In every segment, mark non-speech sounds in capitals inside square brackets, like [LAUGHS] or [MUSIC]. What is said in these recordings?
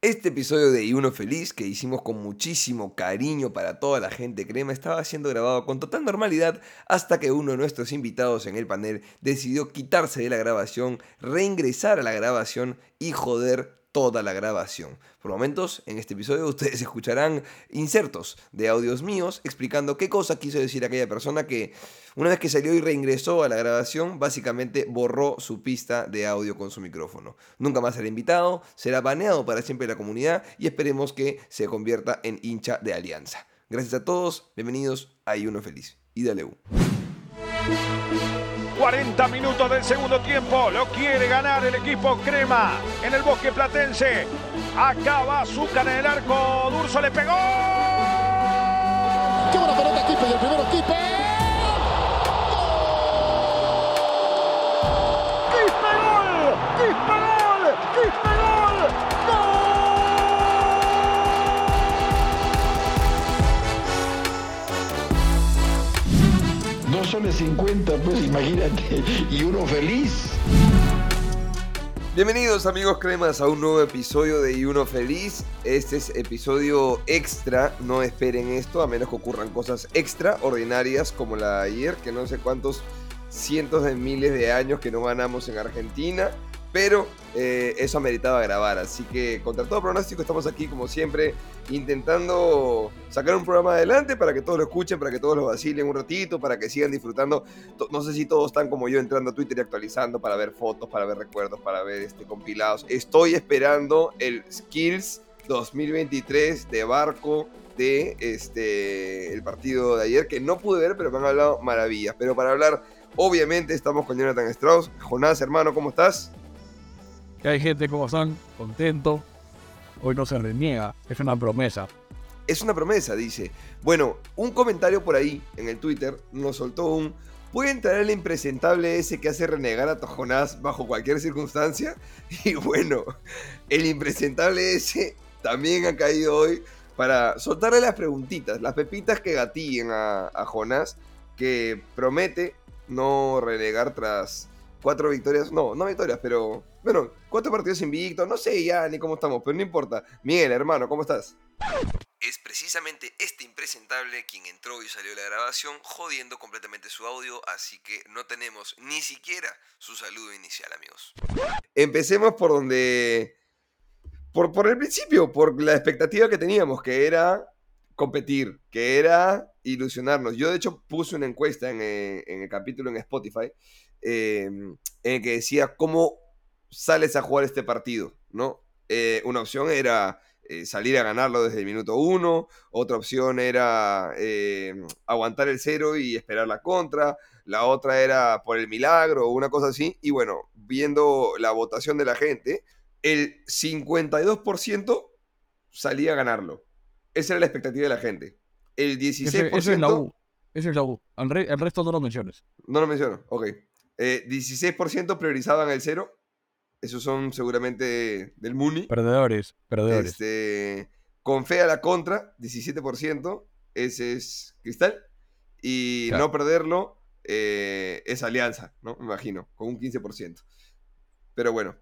Este episodio de Y Uno Feliz, que hicimos con muchísimo cariño para toda la gente crema, estaba siendo grabado con total normalidad hasta que uno de nuestros invitados en el panel decidió quitarse de la grabación, reingresar a la grabación y joder toda la grabación. Por momentos, en este episodio ustedes [LAUGHS] escucharán insertos de audios míos explicando qué cosa quiso decir aquella persona que una vez que salió y reingresó a la grabación, básicamente borró su pista de audio con su micrófono. Nunca más será invitado, será baneado para siempre la comunidad y esperemos que se convierta en hincha de Alianza. Gracias a todos, bienvenidos a I Uno Feliz. Y dale U. 40 minutos del segundo tiempo. Lo quiere ganar el equipo Crema en el bosque platense. Acaba Azúcar en el arco. Durso le pegó. Soles 50, pues imagínate, y uno feliz. Bienvenidos amigos cremas a un nuevo episodio de Y Uno Feliz. Este es episodio extra, no esperen esto, a menos que ocurran cosas extraordinarias como la de ayer, que no sé cuántos cientos de miles de años que no ganamos en Argentina. Pero eh, eso ameritaba grabar, así que contra todo pronóstico estamos aquí como siempre intentando sacar un programa adelante para que todos lo escuchen, para que todos lo vacilen un ratito, para que sigan disfrutando. No sé si todos están como yo entrando a Twitter y actualizando para ver fotos, para ver recuerdos, para ver este, compilados. Estoy esperando el Skills 2023 de Barco de este el partido de ayer que no pude ver, pero me han hablado maravillas. Pero para hablar, obviamente estamos con Jonathan Strauss. Jonás, hermano, ¿cómo estás? Que hay gente como están, contento. Hoy no se reniega, es una promesa. Es una promesa, dice. Bueno, un comentario por ahí en el Twitter nos soltó un. ¿Puede entrar el impresentable ese que hace renegar a Jonás bajo cualquier circunstancia? [LAUGHS] Y bueno, el impresentable ese también ha caído hoy para soltarle las preguntitas, las pepitas que gatillen a, a Jonás, que promete no renegar tras cuatro victorias. No, no victorias, pero. Bueno, cuatro partidos invictos. No sé ya ni cómo estamos, pero no importa. Miguel, hermano, ¿cómo estás? Es precisamente este impresentable quien entró y salió de la grabación jodiendo completamente su audio, así que no tenemos ni siquiera su saludo inicial, amigos. Empecemos por donde... Por, por el principio, por la expectativa que teníamos, que era competir, que era ilusionarnos. Yo de hecho puse una encuesta en, eh, en el capítulo en Spotify eh, en el que decía cómo sales a jugar este partido, ¿no? Eh, una opción era eh, salir a ganarlo desde el minuto uno, otra opción era eh, aguantar el cero y esperar la contra, la otra era por el milagro o una cosa así, y bueno, viendo la votación de la gente, el 52% salía a ganarlo. Esa era la expectativa de la gente. El 16%... Ese, ese es la U. Ese es la U. Al re- el resto no lo menciones. No lo menciono, ok. Eh, 16% priorizaban el cero. Esos son seguramente del Muni. Perdedores, perdedores. Este, con fe a la contra, 17%. Ese es Cristal. Y Claro. no perderlo eh, es Alianza, ¿no? Me imagino, con un 15%. Pero bueno,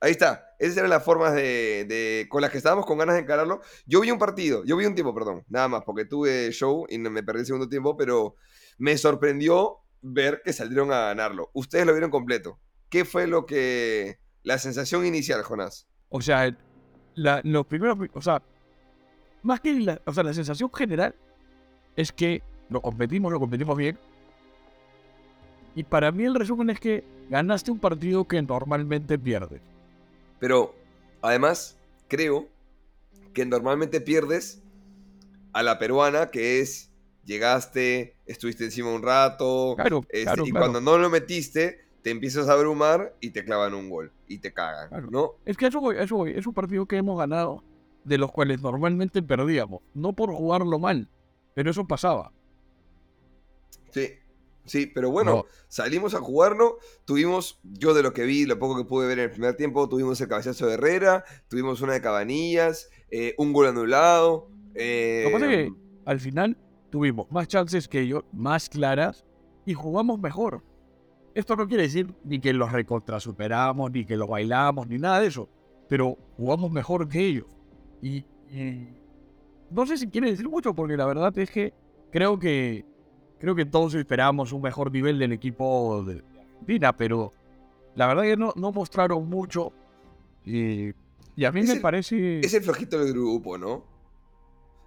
ahí está. Esas eran las formas de, de- con las que estábamos con ganas de encararlo. Yo vi un partido, yo vi un tiempo, perdón, nada más, porque tuve show y me perdí el segundo tiempo, pero me sorprendió ver que salieron a ganarlo. Ustedes lo vieron completo. ¿Qué fue lo que... La sensación inicial, Jonás? O sea, la, lo primero, o sea, más que la, o sea, la sensación general es que lo competimos, lo competimos bien. Y para mí el resumen es que ganaste un partido que normalmente pierdes. Pero además, creo que normalmente pierdes a la peruana, que es llegaste, estuviste encima un rato, Claro, este, claro, y claro. cuando no lo metiste, te empiezas a abrumar y te clavan un gol y te cagan. Es que eso voy, eso voy. Es un partido que hemos ganado de los cuales normalmente perdíamos. No por jugarlo mal, pero eso pasaba. Sí, sí, pero bueno, No. salimos a jugarlo, tuvimos, yo de lo que vi, lo poco que pude ver en el primer tiempo, tuvimos el cabezazo de Herrera, tuvimos una de Cabanillas, eh, un gol anulado. eh, Lo que pasa es que al final tuvimos más chances que ellos, más claras, y jugamos mejor. Esto no quiere decir ni que los recontrasuperamos, ni que los bailamos, ni nada de eso. Pero jugamos mejor que ellos. Y, y no sé si quiere decir mucho, porque la verdad es que creo que creo que todos esperamos un mejor nivel del equipo de Argentina, pero la verdad que no, no mostraron mucho. Y, y a mí Es me el- parece. Es el flojito del grupo, ¿no?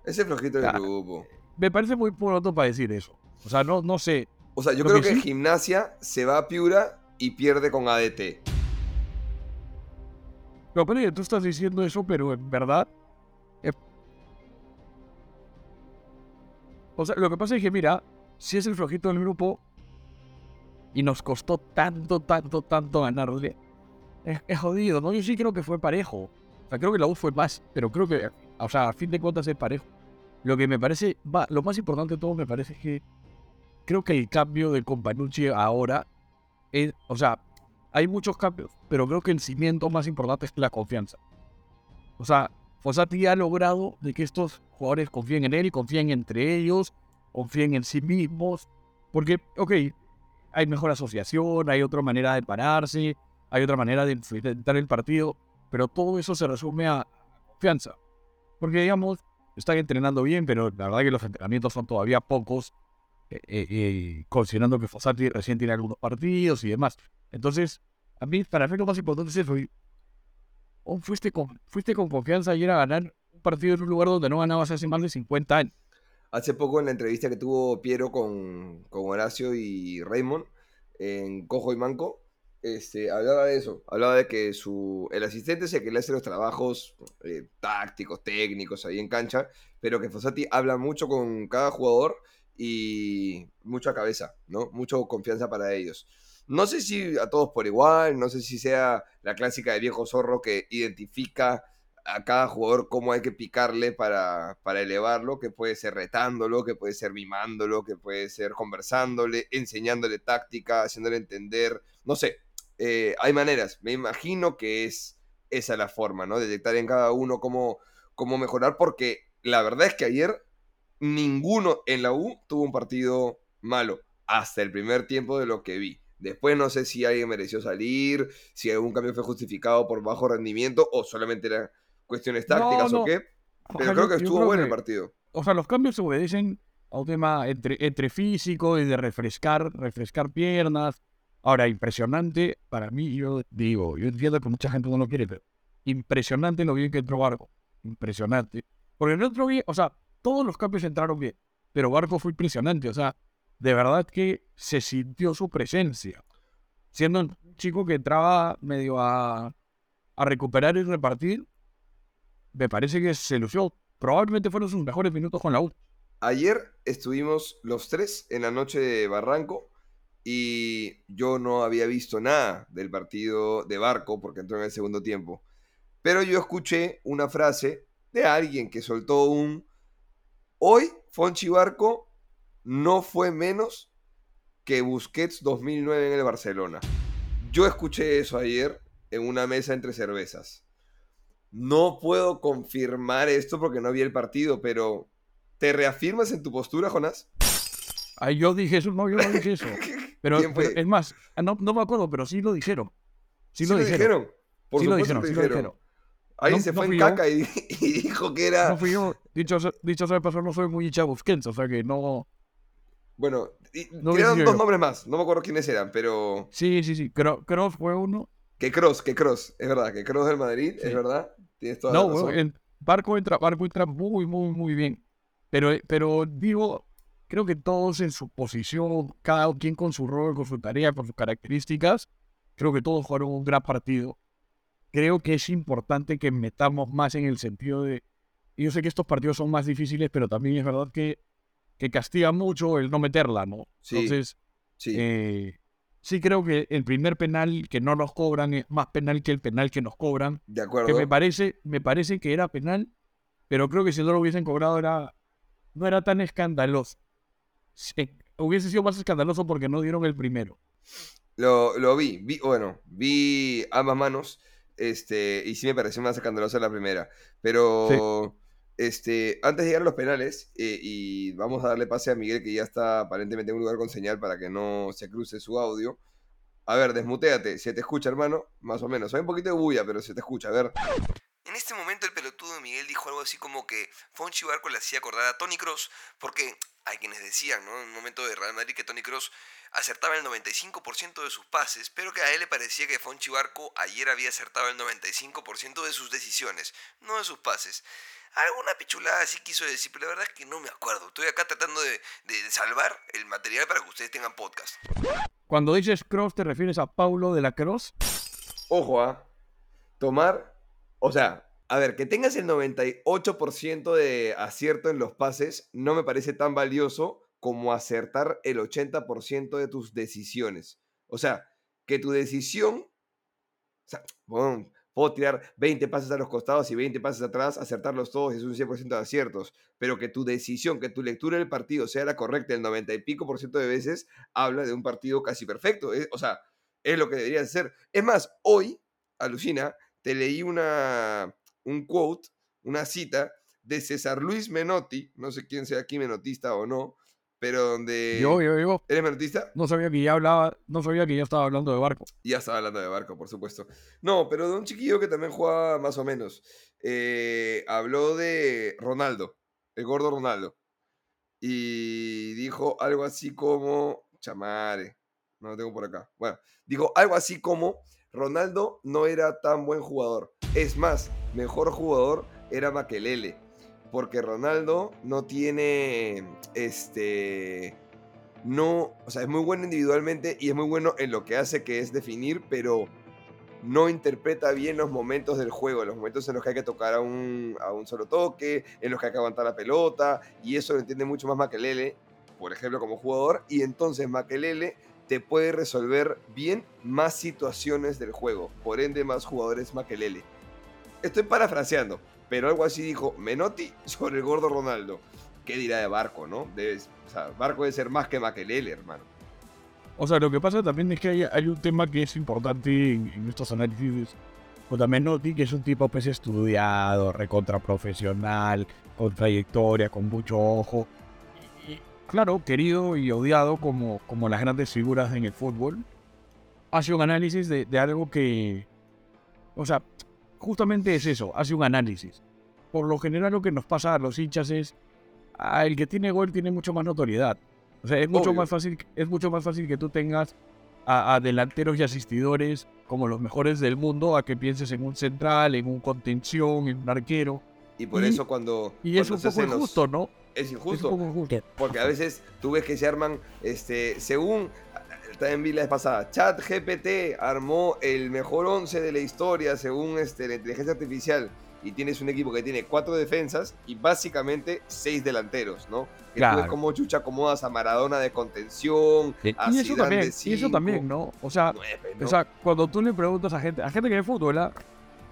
Es el flojito del grupo. Me parece muy pronto para decir eso. O sea, no, no sé. O sea, yo creo que sí- Gimnasia se va a Piura y pierde con ADT. Pero, pero tú estás diciendo eso, pero en verdad. eh, O sea, lo que pasa es que, mira, si es el flojito del grupo y nos costó tanto, tanto, tanto ganarle, es, es jodido, ¿no? Yo sí creo que fue parejo. O sea, creo que la U fue más, pero creo que, o sea, a fin de cuentas es parejo. Lo que me parece, va, lo más importante de todo me parece es que creo que el cambio de Companucci ahora es, o sea, hay muchos cambios, pero creo que el cimiento más importante es la confianza. O sea, Fossati ha logrado de que estos jugadores confíen en él, confíen entre ellos, confíen en sí mismos, porque, ok, hay mejor asociación, hay otra manera de pararse, hay otra manera de enfrentar el partido, pero todo eso se resume a confianza. Porque, digamos, están entrenando bien, pero la verdad que los entrenamientos son todavía pocos, eh, eh, eh, considerando que Fossati recién tiene algunos partidos y demás. Entonces, a mí, para mí lo más importante es eso. oh, fuiste, con, fuiste con confianza ayer a ganar un partido en un lugar donde no ganabas hace más de 50 años. Hace poco en la entrevista que tuvo Piero con, con Horacio y Raymond en Cojo y Manco, este, hablaba de eso. Hablaba de que su, el asistente es el que le hace los trabajos eh, tácticos, técnicos ahí en cancha, pero que Fossati habla mucho con cada jugador y mucha cabeza, ¿no? Mucho confianza para ellos. No sé si a todos por igual, no sé si sea la clásica de viejo zorro que identifica a cada jugador cómo hay que picarle para, para elevarlo, que puede ser retándolo, que puede ser mimándolo, que puede ser conversándole, enseñándole táctica, haciéndole entender, no sé, eh, hay maneras, me imagino que es esa la forma, ¿no? Detectar en cada uno cómo, cómo mejorar, porque la verdad es que ayer ninguno en la U tuvo un partido malo, hasta el primer tiempo de lo que vi. Después no sé si alguien mereció salir, si algún cambio fue justificado por bajo rendimiento o solamente era cuestiones tácticas no. o qué. Pero creo que estuvo creo bueno que- el partido. O sea, los cambios se obedecen a un tema entre, entre físico y de refrescar, refrescar piernas. Ahora, impresionante, para mí, yo digo, yo entiendo que mucha gente no lo quiere, pero impresionante lo bien que entró Barco. Impresionante. Porque no entró bien, o sea, todos los cambios entraron bien, pero Barco fue impresionante. O sea, de verdad que se sintió su presencia. Siendo un chico que entraba medio a, a recuperar y repartir, me parece que se lució. Probablemente fueron sus mejores minutos con la U. Ayer estuvimos los tres en la noche de Barranco y yo no había visto nada del partido de Barco porque entró en el segundo tiempo. Pero yo escuché una frase de alguien que soltó un... Hoy Fonchi Barco no fue menos que Busquets 2009 en el Barcelona. Yo escuché eso ayer en una mesa entre cervezas. No puedo confirmar esto porque no vi el partido, pero ¿te reafirmas en tu postura, Jonás? Ay, yo dije eso, no, yo no dije eso. [LAUGHS] Pero, es más, ah, no, no me acuerdo, pero sí lo dijeron. Sí, ¿Sí lo dijeron. Por sí lo dijeron, que sí lo dijeron. Alguien No- se no fue en caca y, [LAUGHS] y dijo que era... No fui yo. Dicho, dicho sea de paso, no soy muy hincha de Busquets, o sea que no... Bueno, y- No tiraron dos yo. nombres más. No me acuerdo quiénes eran, pero... Sí, sí, sí. Creo fue uno. Que Cross, que Cross. Es verdad, que Cross del Madrid, Sí. es verdad. Tienes toda No, la razón. Barco entra, Barco entra muy, muy, muy bien. Pero, pero digo, creo que todos en su posición, cada quien con su rol, con su tarea, con sus características, creo que todos jugaron un gran partido. Creo que es importante que metamos más en el sentido de. Yo sé que estos partidos son más difíciles, pero también es verdad que, que castiga mucho el no meterla, ¿no? Sí, Entonces, Sí. eh, sí creo que el primer penal que no nos cobran es más penal que el penal que nos cobran de acuerdo. que me parece, me parece que era penal, pero creo que si no lo hubiesen cobrado era, no era tan escandaloso. Sí, hubiese sido más escandaloso porque no dieron el primero. Lo, lo vi, vi, bueno, vi ambas manos, este, y sí me pareció más escandalosa la primera. Pero, este, antes de llegar a los penales, eh, y vamos a darle pase a Miguel, que ya está aparentemente en un lugar con señal para que no se cruce su audio. A ver, desmuteate, se te escucha, hermano, más o menos. Hay un poquito de bulla, pero se te escucha, a ver. En este momento el pelotudo de Miguel dijo algo así como que Fonchi Barco le hacía acordar a Tony Cross, porque hay quienes decían, ¿no? En un momento de Real Madrid que Tony Cross acertaba el 95% de sus pases, pero que a él le parecía que Fonchi Barco ayer había acertado el 95% de sus decisiones, no de sus pases. Alguna pichulada así quiso decir, pero la verdad es que no me acuerdo. Estoy acá tratando de, salvar el material para que ustedes tengan podcast. Cuando dices Cross, ¿te refieres a Paulo de la Cross? Ojo, a tomar, o sea, a ver, que tengas el 98% de acierto en los pases no me parece tan valioso como acertar el 80% de tus decisiones. O sea, que tu decisión, o sea, puedo tirar 20 pases a los costados y 20 pases atrás, acertarlos todos y es un 100% de aciertos, pero que tu decisión, que tu lectura del partido sea la correcta el 90 y pico por ciento de veces, habla de un partido casi perfecto. O sea, es lo que debería ser. Es más, hoy, alucina, te leí una, un quote, una cita de César Luis Menotti, no sé quién sea aquí menotista o no, pero donde... Yo, yo, yo. ¿Eres menotista? No sabía que ya hablaba, no sabía que ya estaba hablando de barco. Ya estaba hablando de Barco, por supuesto. No, pero de un chiquillo que también jugaba más o menos. Eh, habló de Ronaldo, el gordo Ronaldo. Y dijo algo así como. Chamare, no lo tengo por acá. Bueno, dijo algo así como: Ronaldo no era tan buen jugador. Es más, mejor jugador era Makelele. Porque Ronaldo no tiene. Este no, o sea, es muy bueno individualmente y es muy bueno en lo que hace, que es definir, pero no interpreta bien los momentos del juego, los momentos en los que hay que tocar a un, a un solo toque, en los que hay que aguantar la pelota, y eso lo entiende mucho más Makelele, por ejemplo, como jugador, y entonces Makelele te puede resolver bien más situaciones del juego, por ende más jugadores Makelele. Estoy parafraseando, pero algo así dijo Menotti [LAUGHS] sobre el gordo Ronaldo. ¿Qué dirá de Barco, no? O sea, Barco debe ser más que Makelele, hermano. O sea, lo que pasa también es que hay, un tema que es importante en, en estos análisis. Pues también Noti, que es un tipo pues estudiado, recontra profesional, con trayectoria, con mucho ojo. Y, claro, querido y odiado como, como las grandes figuras en el fútbol. Hace un análisis de algo que... O sea, justamente es eso, hace un análisis. Por lo general lo que nos pasa a los hinchas es... ah, el que tiene gol tiene mucho más notoriedad. O sea, es mucho, Obvio. más fácil, es mucho más fácil que tú tengas a, a delanteros y asistidores como los mejores del mundo a que pienses en un central, en un contención, en un arquero. Y por Y- eso cuando, Y es cuando un poco los- injusto, ¿no? Es Es injusto. un poco injusto. Porque a veces tú ves que se arman, este, según, también vi la vez pasada, Chat GPT armó el mejor 11 de la historia según este, la inteligencia artificial y tienes un equipo que tiene cuatro defensas y básicamente seis delanteros, ¿no? Que tú ves Claro. cómo chucha acomodas a Maradona de contención, a Y eso Zidane también, de y eso también, ¿no? O sea, nueve, ¿no? O sea, cuando tú le preguntas a gente, a gente que ve fútbol, ¿ah?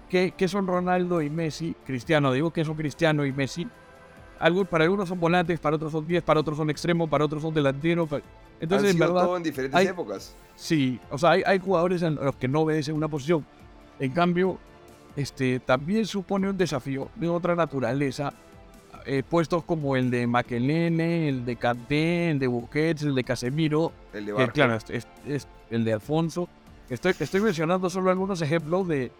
¿Qué, qué son Ronaldo y Messi? Cristiano, digo que son Cristiano y Messi. Algo, para algunos son volantes, para otros son 10, para otros son extremos, para otros son delanteros. Entonces, Han en verdad, todo en diferentes hay- épocas. sí, o sea, hay, hay jugadores en los que no obedecen una posición. En cambio, este, también supone un desafío de otra naturaleza. eh, puestos como el de Makelele, el de Kanté, el de Busquets, el de Casemiro, El de que, claro, es, es- es el de Alfonso. Estoy, estoy mencionando solo algunos ejemplos de,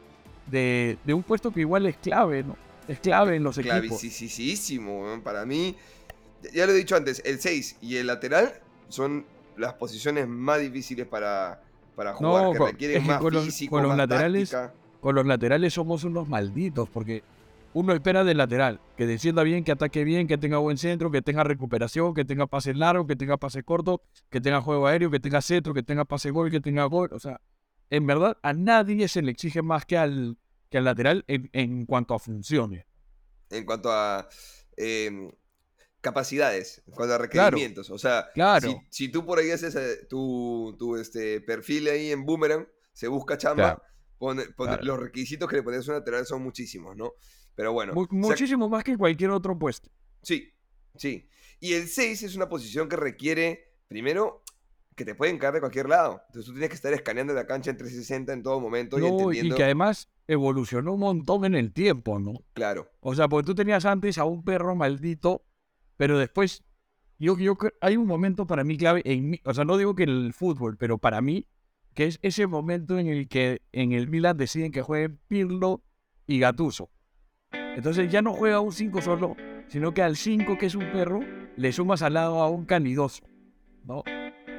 de, de un puesto que igual es clave, ¿no? Es clave en los equipos. Clavicisísimo, para mí, ya lo he dicho antes, el 6 y el lateral son las posiciones más difíciles para, para jugar, No, que con- requieren es que más con los- físico, con los más laterales- táctica. Con los laterales somos unos malditos, porque uno espera del lateral que defienda bien, que ataque bien, que tenga buen centro, que tenga recuperación, que tenga pase largo, que tenga pase corto, que tenga juego aéreo, que tenga centro, que tenga pase gol, que tenga gol. O sea, en verdad a nadie se le exige más que al, que al lateral en, en cuanto a funciones. en cuanto a em, capacidades, en cuanto a requerimientos. O sea, Claro. si, si tú por ahí haces eh, tu, tu, este, perfil ahí en Boomerang, se busca chamba, Claro. pone- pone- Claro. los requisitos que le pones a un lateral son muchísimos, ¿no? Pero bueno, Mu- o sea, muchísimo más que cualquier otro puesto. Sí, sí. Y el 6 es una posición que requiere, primero, que te pueden caer de cualquier lado. Entonces tú tienes que estar escaneando la cancha en 360 en todo momento y No, y entendiendo. que además evolucionó un montón en el tiempo, ¿no? Claro, O sea, porque tú tenías antes a un perro maldito, pero después, yo, yo hay un momento para mí clave en mí, o sea, no digo que en el fútbol, pero para mí, que es ese momento en el que en el Milan deciden que jueguen Pirlo y Gattuso. Entonces ya no juega un 5 solo, sino que al 5, que es un perro, le sumas al lado a un canidoso. ¿no?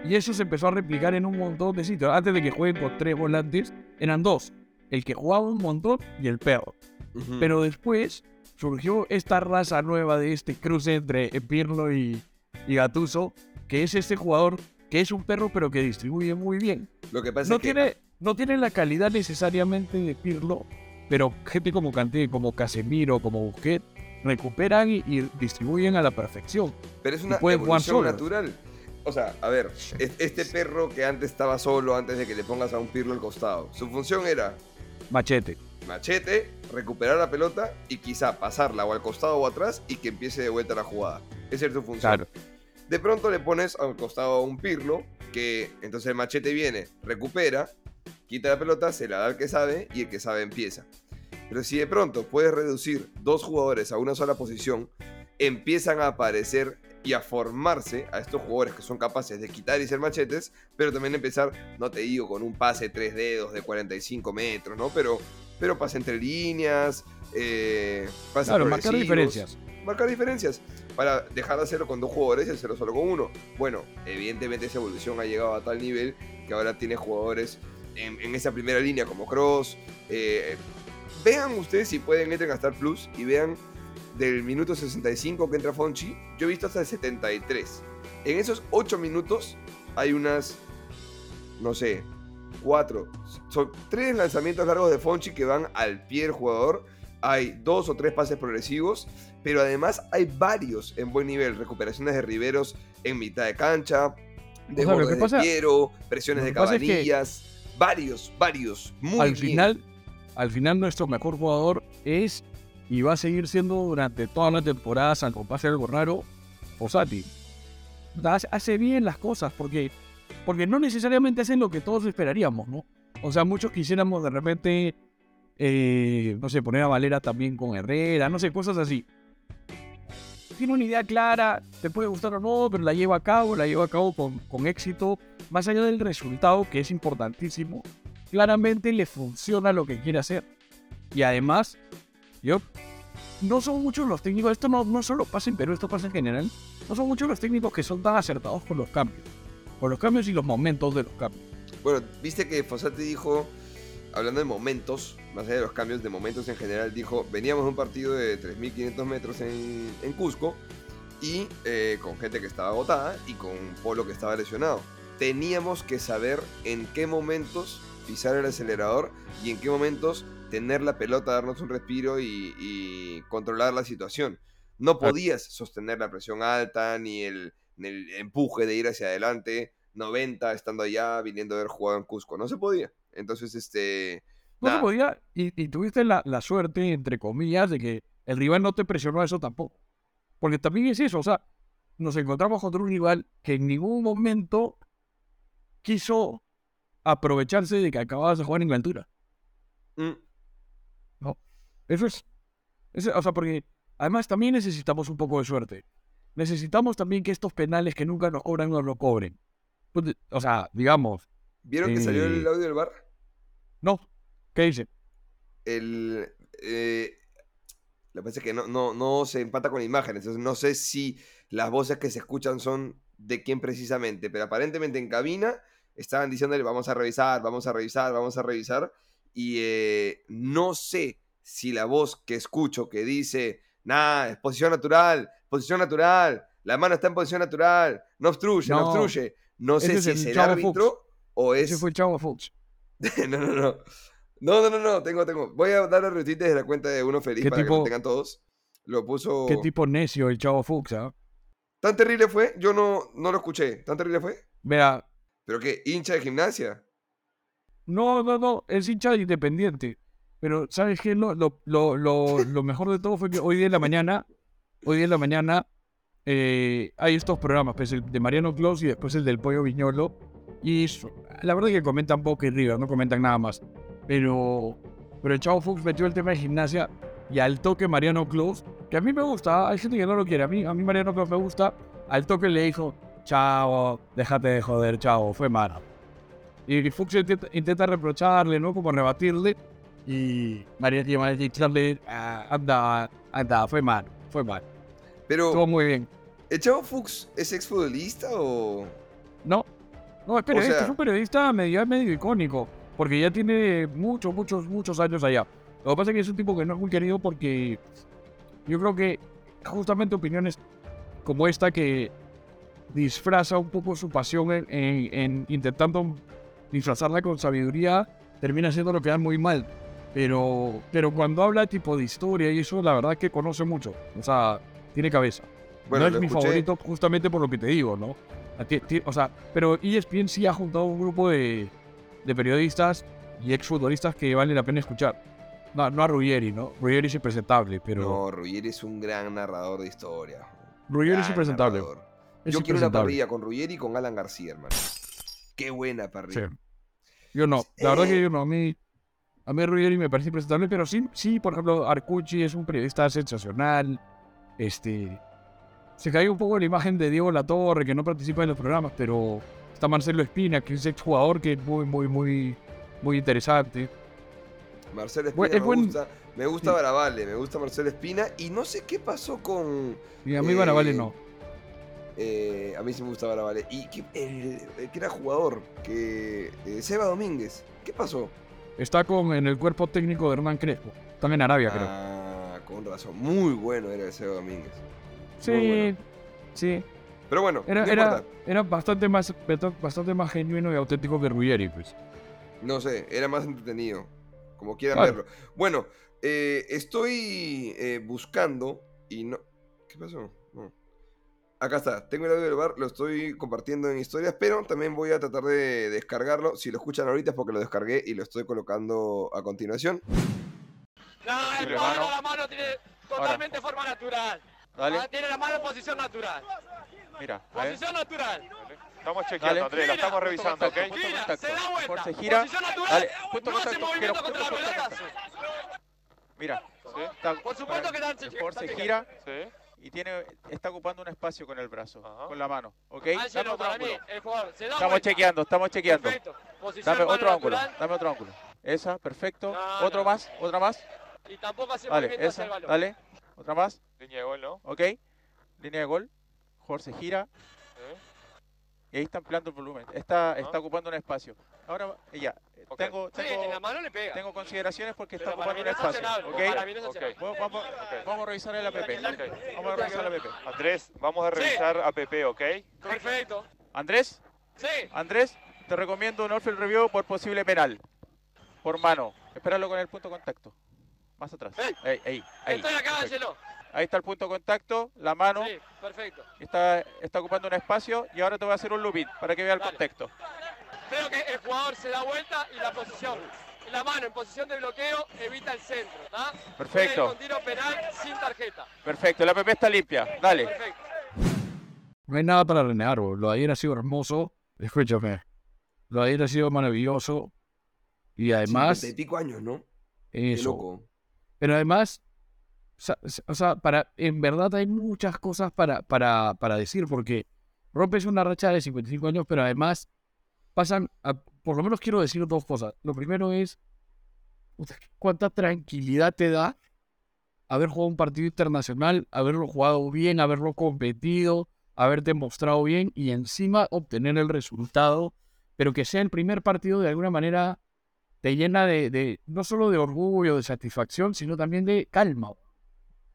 Y eso se empezó a replicar en un montón de sitios. Antes de que jueguen con tres volantes, eran dos. El que jugaba un montón y el perro. Pero después surgió esta raza nueva de este cruce entre Pirlo y, y Gattuso, que es este jugador que es un perro pero que distribuye muy bien. Lo que pasa No es que tiene, no tiene la calidad necesariamente de Pirlo, pero gente como Kanté, como Casemiro, como Busquets, recuperan y, y distribuyen a la perfección. Pero es una evolución natural. O sea, a ver, es- este perro que antes estaba solo, antes de que le pongas a un pirlo al costado, su función era Machete. machete, recuperar la pelota y quizá pasarla o al costado o atrás y que empiece de vuelta la jugada. Esa es su función. Claro. De pronto le pones al costado a un pirlo, que entonces el machete viene, recupera, quita la pelota, se la da al que sabe y el que sabe empieza. Pero si de pronto puedes reducir dos jugadores a una sola posición, empiezan a aparecer y a formarse a estos jugadores que son capaces de quitar y ser machetes, pero también empezar, no te digo con un pase tres dedos de 45 metros, ¿no? Pero, pero pase entre líneas, eh, pases Claro, marcar diferencias. marcar diferencias para dejar de hacerlo con dos jugadores y hacerlo solo con uno. Bueno, evidentemente esa evolución ha llegado a tal nivel que ahora tiene jugadores en, en esa primera línea como Cross. eh, vean ustedes si pueden, entren a Star Plus y vean del minuto 65 que entra Fonchi. Yo he visto hasta el 73. En esos 8 minutos hay unas, no sé, 4. Son 3 lanzamientos largos de Fonchi que van al pie del jugador. Hay dos o tres pases progresivos, pero además hay varios en buen nivel. Recuperaciones de Riveros en mitad de cancha, de O sea, lo de Piero, presiones de es que- cabanillas. Varios, varios. Muy al bien. final, al final nuestro mejor jugador es y va a seguir siendo durante toda la temporada, salvo pase algo raro. Hace- Hace bien las cosas porque, porque no necesariamente hacen lo que todos esperaríamos, ¿no? O sea, muchos quisiéramos de repente, eh, no sé, poner a Valera también con Herrera, no sé, cosas así. Tiene una idea clara, te puede gustar o no, pero la lleva a cabo, la lleva a cabo con, con éxito, más allá del resultado, que es importantísimo claramente le funciona lo que quiere hacer. Y además, no son muchos los técnicos, esto no, no solo pasa en Perú, esto pasa en general, no son muchos los técnicos que son tan acertados con los cambios, con los cambios y los momentos de los cambios. Bueno, viste que Fossati dijo, hablando de momentos, más allá de los cambios de momentos en general, dijo, veníamos de un partido de 3.500 metros en, en Cusco y eh, con gente que estaba agotada y con Polo que estaba lesionado. Teníamos que saber en qué momentos pisar el acelerador y en qué momentos tener la pelota, darnos un respiro y, y controlar la situación. No podías sostener la presión alta ni el, ni el empuje de ir hacia adelante 90 estando allá, viniendo a haber jugado en Cusco. No se podía. Entonces, este. No se podía, y, y tuviste la, la suerte, entre comillas, de que el rival no te presionó a eso tampoco. Porque también es eso, o sea, nos encontramos contra un rival que en ningún momento quiso aprovecharse de que acababas de jugar en la altura. Mm, Eso es, eso- O sea, porque además también necesitamos un poco de suerte. Necesitamos también que estos penales que nunca nos cobran nos lo cobren. Pues, O sea, digamos, ¿Vieron que salió el Eh. audio del bar? no. ¿Qué dice? El. eh, lo que pasa es que no, no, no se empata con imágenes. Entonces, no sé si las voces que se escuchan son de quién precisamente. Pero aparentemente en cabina estaban diciéndole: Vamos a revisar, vamos a revisar, vamos a revisar. Y eh, no sé si la voz que escucho que dice: Nah, es posición natural, posición natural, la mano está en posición natural, no obstruye, no, No, obstruye. No sé es si el es el Chavo árbitro o es. Ese fue el Chavo Fox. [LAUGHS] no, no, no. No, no, no, no, tengo, tengo. Voy a dar el retweet desde la cuenta de Uno Feliz ¿Qué para que lo tengan todos. Lo puso... Qué tipo necio el Chavo Fox, ¿ah? ¿Tan terrible fue? Yo no, no lo escuché. ¿Tan terrible fue? Vea, ¿Pero qué? ¿Hincha de gimnasia? no, no, no, es hincha de independiente. Pero, ¿sabes qué? Lo, lo, lo, lo, mejor de todo fue que hoy día en la mañana, hoy día en la mañana, eh, hay estos programas, pues el de Mariano Claus y después el del Pollo Viñolo. Y la verdad es que comentan Boca y River, no comentan nada más. Pero, pero el Chavo Fox metió el tema de gimnasia y al toque Mariano Claus, que a mí me gusta, hay gente que no lo quiere, a mí, a mí Mariano Claus me gusta, al toque le dijo, chavo, déjate de joder, chavo, fue mala. Y Fox intenta, intenta reprocharle, ¿no? Como rebatirle. Y María y Charlie ah, anda, anda, fue mal, fue mal. Pero, Estuvo muy bien. ¿el Chavo Fuchs es exfutbolista o...? No, no, es periodista, sea- es un periodista medio, medio icónico, porque ya tiene muchos, muchos, muchos años allá. Lo que pasa es que es un tipo que no es muy querido porque yo creo que justamente opiniones como esta que disfraza un poco su pasión en, en- en intentando disfrazarla con sabiduría, termina siendo lo que da muy mal. Pero, pero cuando habla tipo de historia y eso, la verdad que conoce mucho. O sea, tiene cabeza Bueno, no es mi escuché- favorito justamente por lo que te digo, ¿no? O sea, pero ESPN sí ha juntado un grupo de, de periodistas y exfutbolistas que vale la pena escuchar. No, no a Ruggeri, ¿no? Ruggeri es impresentable, pero... No, Ruggeri es un gran narrador de historia. Ruggeri es impresentable. es Yo quiero una parrilla con Ruggeri y con Alan García, hermano. Qué buena Sí. parrilla. Yo no, la verdad que yo no. A mí, a mí Ruggeri me parece impresentable, pero sí, sí, por ejemplo, Arcucci es un periodista sensacional. Este... Se cae un poco la imagen de Diego Latorre, que no participa en los programas, pero está Marcelo Espina, que es exjugador, que es muy, muy, muy, muy interesante. Marcelo Espina es me buen- gusta. Me gusta sí. Baravale, me gusta Marcelo Espina. Y no sé qué pasó con. Y a mí Eh, Baravale no. eh, a mí sí me gusta Baravale. Y que, el, el que era jugador, que. eh, Seba Domínguez. ¿Qué pasó? Está con, en el cuerpo técnico de Hernán Crespo. En Arabia, creo. Ah, con razón. Muy bueno era el Seba Domínguez. Sí, bueno. sí. Pero bueno, Era, no era, era bastante, más, bastante más genuino y auténtico que Ruggeri, pues. No sé, era más entretenido. Como quieran Claro. verlo. Bueno, eh, estoy eh, buscando y no. ¿Qué pasó? Acá está, tengo el audio del bar, lo estoy compartiendo en historias, pero también voy a tratar de descargarlo. Si lo escuchan ahorita es porque lo descargué y lo estoy colocando a continuación. No, el Libre mano. la mano tiene totalmente forma natural. Dale, Ah, Tiene la mano en posición natural. mira. Posición natural. Estamos chequeando, Dale. Andrés, la estamos revisando, ¿ok? Gira, contacto. se da vuelta. Gira. Posición natural. Dale, punto no hace contacto. movimiento Quiero contra la pelota. Mira, Sí, está- Por supuesto que dan Jorge gira sí. Y tiene, está ocupando un espacio con el brazo, Ajá. con la mano. ¿Ok? Dame Ángelo, otro para mí, ángulo. el jugador se da Estamos vuelta. chequeando, estamos chequeando. Dame otro ángulo, dame otro ángulo. Esa, perfecto. No, Otro no. más, otra más. Y tampoco hace Dale, movimiento hacia esa, el balón. dale. Otra más, Línea de gol, ¿no? ok. Línea de gol. Jorge gira Sí. Y ahí está ampliando el volumen. Está, está ocupando un espacio. Ahora, ya, Ok. tengo, Sí, en la tengo, mano le pega. tengo consideraciones porque está Pero ocupando un espacio. Vamos, vamos, Ok. vamos a revisar el APP. Vamos a revisar el APP. Andrés, vamos a Sí. revisar APP, ¿ok? Perfecto. Andrés, Sí. Andrés, te recomiendo un off-field review por posible penal. Por mano. Espéralo con el punto de contacto. Más atrás. Ey. Ahí, ahí. Estoy acá. Ángelo. Ahí está el punto de contacto, la mano Sí, perfecto. está, está ocupando un espacio y ahora te voy a hacer un loop in para que vea el Dale. contexto. Veo que el jugador se da vuelta y la posición. La mano en posición de bloqueo evita el centro, ¿está? Perfecto. Con tiro penal sin tarjeta. Perfecto, el APP está limpia. Dale. Perfecto. No hay nada para renegar, bro. Lo de ayer ha sido hermoso. Escúchame. Lo de ayer ha sido maravilloso. Y además, 50 y pico años, ¿no? Qué eso. loco. Pero además, o sea, para, en verdad hay muchas cosas para, para, para decir, porque rompes una racha de 55 años, pero además pasan, por lo menos quiero decir dos cosas. Lo primero es, cuánta tranquilidad te da haber jugado un partido internacional, haberlo jugado bien, haberlo competido, haberte mostrado bien y encima obtener el resultado, pero que sea el primer partido de alguna manera te llena de, de- no solo de orgullo, de satisfacción, sino también de calma.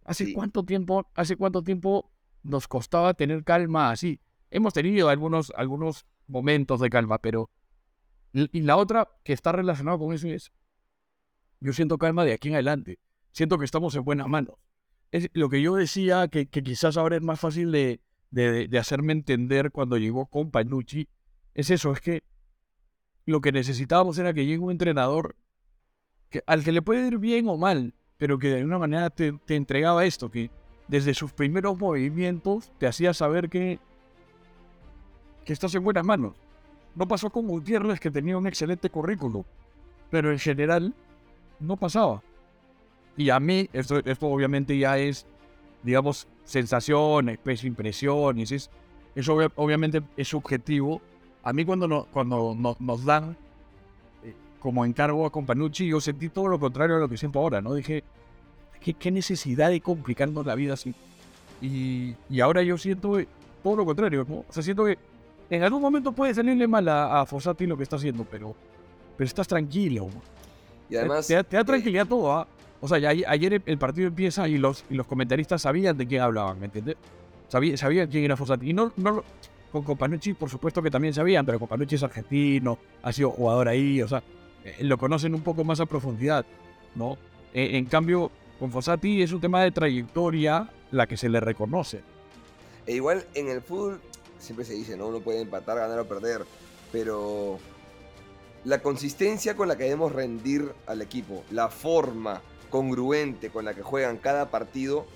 ¿Hace Sí. cuánto tiempo, hace cuánto tiempo nos costaba tener calma así? Hemos tenido algunos, algunos momentos de calma, pero y la otra que está relacionada con eso es, yo siento calma de aquí en adelante. Siento que estamos en buenas manos. Es lo que yo decía, que, que quizás ahora es más fácil de, de, de hacerme entender cuando llegó con Panucci, es eso, es que lo que necesitábamos era que llegue un entrenador que, al que le puede ir bien o mal, pero que de alguna manera te, entregaba esto, que desde sus primeros movimientos te hacía saber que, que estás en buenas manos. No pasó con Gutiérrez, que tenía un excelente currículum, pero en general no pasaba. Y a mí, esto, obviamente ya es, digamos, sensaciones, pues, impresiones, es, eso obvia- obviamente es subjetivo. A mí cuando, no- cuando no- nos dan como encargo a Companucci, yo sentí todo lo contrario a lo que siento ahora, ¿no? Dije, ¿qué, qué necesidad de complicarnos la vida así? Y, y ahora yo siento eh, todo lo contrario, ¿no? O sea, siento que en algún momento puede salirle mal a, a Fossati lo que está haciendo, pero, pero estás tranquilo. Y además. te, da- te da eh, tranquilidad todo, ¿ah? O sea, ya, ayer el- partido empieza y los, y los comentaristas sabían de quién hablaban, ¿me entiendes? Sabía- sabían quién era Fossati. Y no, no, con Companucci, por supuesto que también sabían, pero Companucci es argentino, ha sido jugador ahí, o sea, eh, lo conocen un poco más a profundidad, ¿no? Eh, en cambio, con Fossati es un tema de trayectoria la que se le reconoce. E igual en el fútbol siempre se dice, ¿no? Uno puede empatar, ganar o perder. Pero la consistencia con la que debemos rendir al equipo, la forma congruente con la que juegan cada partido,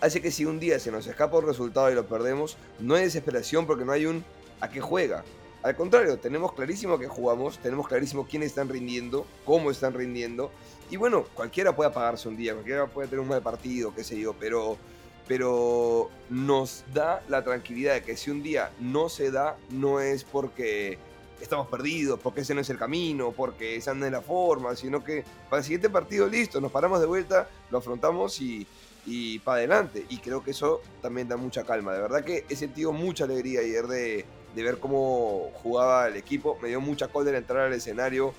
hace que si un día se nos escapa un resultado y lo perdemos, no hay desesperación porque no hay un a qué juega. Al contrario, tenemos clarísimo a qué jugamos, tenemos clarísimo quiénes están rindiendo, cómo están rindiendo. Y bueno, cualquiera puede apagarse un día, cualquiera puede tener un mal partido, qué sé yo, pero pero nos da la tranquilidad de que si un día no se da, no es porque estamos perdidos, porque ese no es el camino, porque esa no es la forma, sino que para el siguiente partido listo, nos paramos de vuelta, lo afrontamos y, y para adelante. Y creo que eso también da mucha calma. De verdad que he sentido mucha alegría ayer de, de ver cómo jugaba el equipo. Me dio mucha cólera entrar al escenario.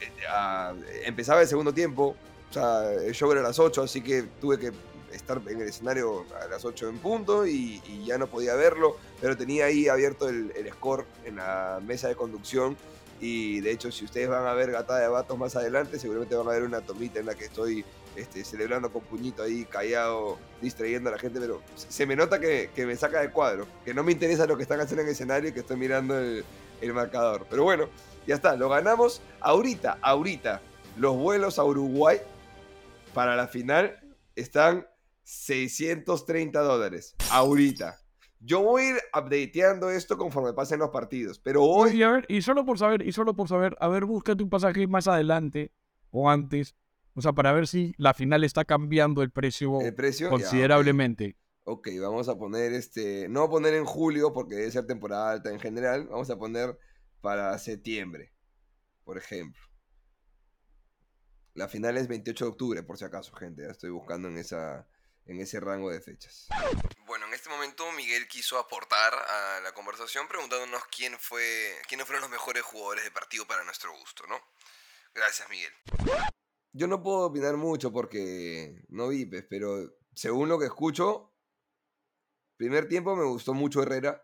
Eh, empezaba el segundo tiempo, o el show era a las 8, así que tuve que estar en el escenario a las 8 en punto y, ya no podía verlo, pero tenía ahí abierto el, score en la mesa de conducción y de hecho si ustedes van a ver Gata de Vatos más adelante, seguramente van a ver una tomita en la que estoy este, celebrando con puñito ahí callado, distrayendo a la gente, pero se me nota que, que me saca de cuadro, que no me interesa lo que están haciendo en el escenario y que estoy mirando el, el marcador. Pero bueno, ya está, lo ganamos ahorita, ahorita. Los vuelos a Uruguay para la final están 630 dólares. Ahorita. Yo voy a ir updateando esto conforme pasen los partidos. Pero hoy. Y, a ver, y solo por saber, y solo por saber, a ver, búscate un pasaje más adelante o antes, o sea, para ver si la final está cambiando el precio El precio. ya, ok. considerablemente. Ok, vamos a poner este. No voy a poner en julio porque debe ser temporada alta en general. Vamos a poner para septiembre, por ejemplo. La final es 28 de octubre, por si acaso, gente. Ya estoy buscando en, esa, en ese rango de fechas. Bueno, en este momento Miguel quiso aportar a la conversación preguntándonos quién fue, quiénes fueron los mejores jugadores de partido para nuestro gusto, ¿no? Gracias, Miguel. Yo no puedo opinar mucho porque no vi, pero según lo que escucho, primer tiempo me gustó mucho Herrera.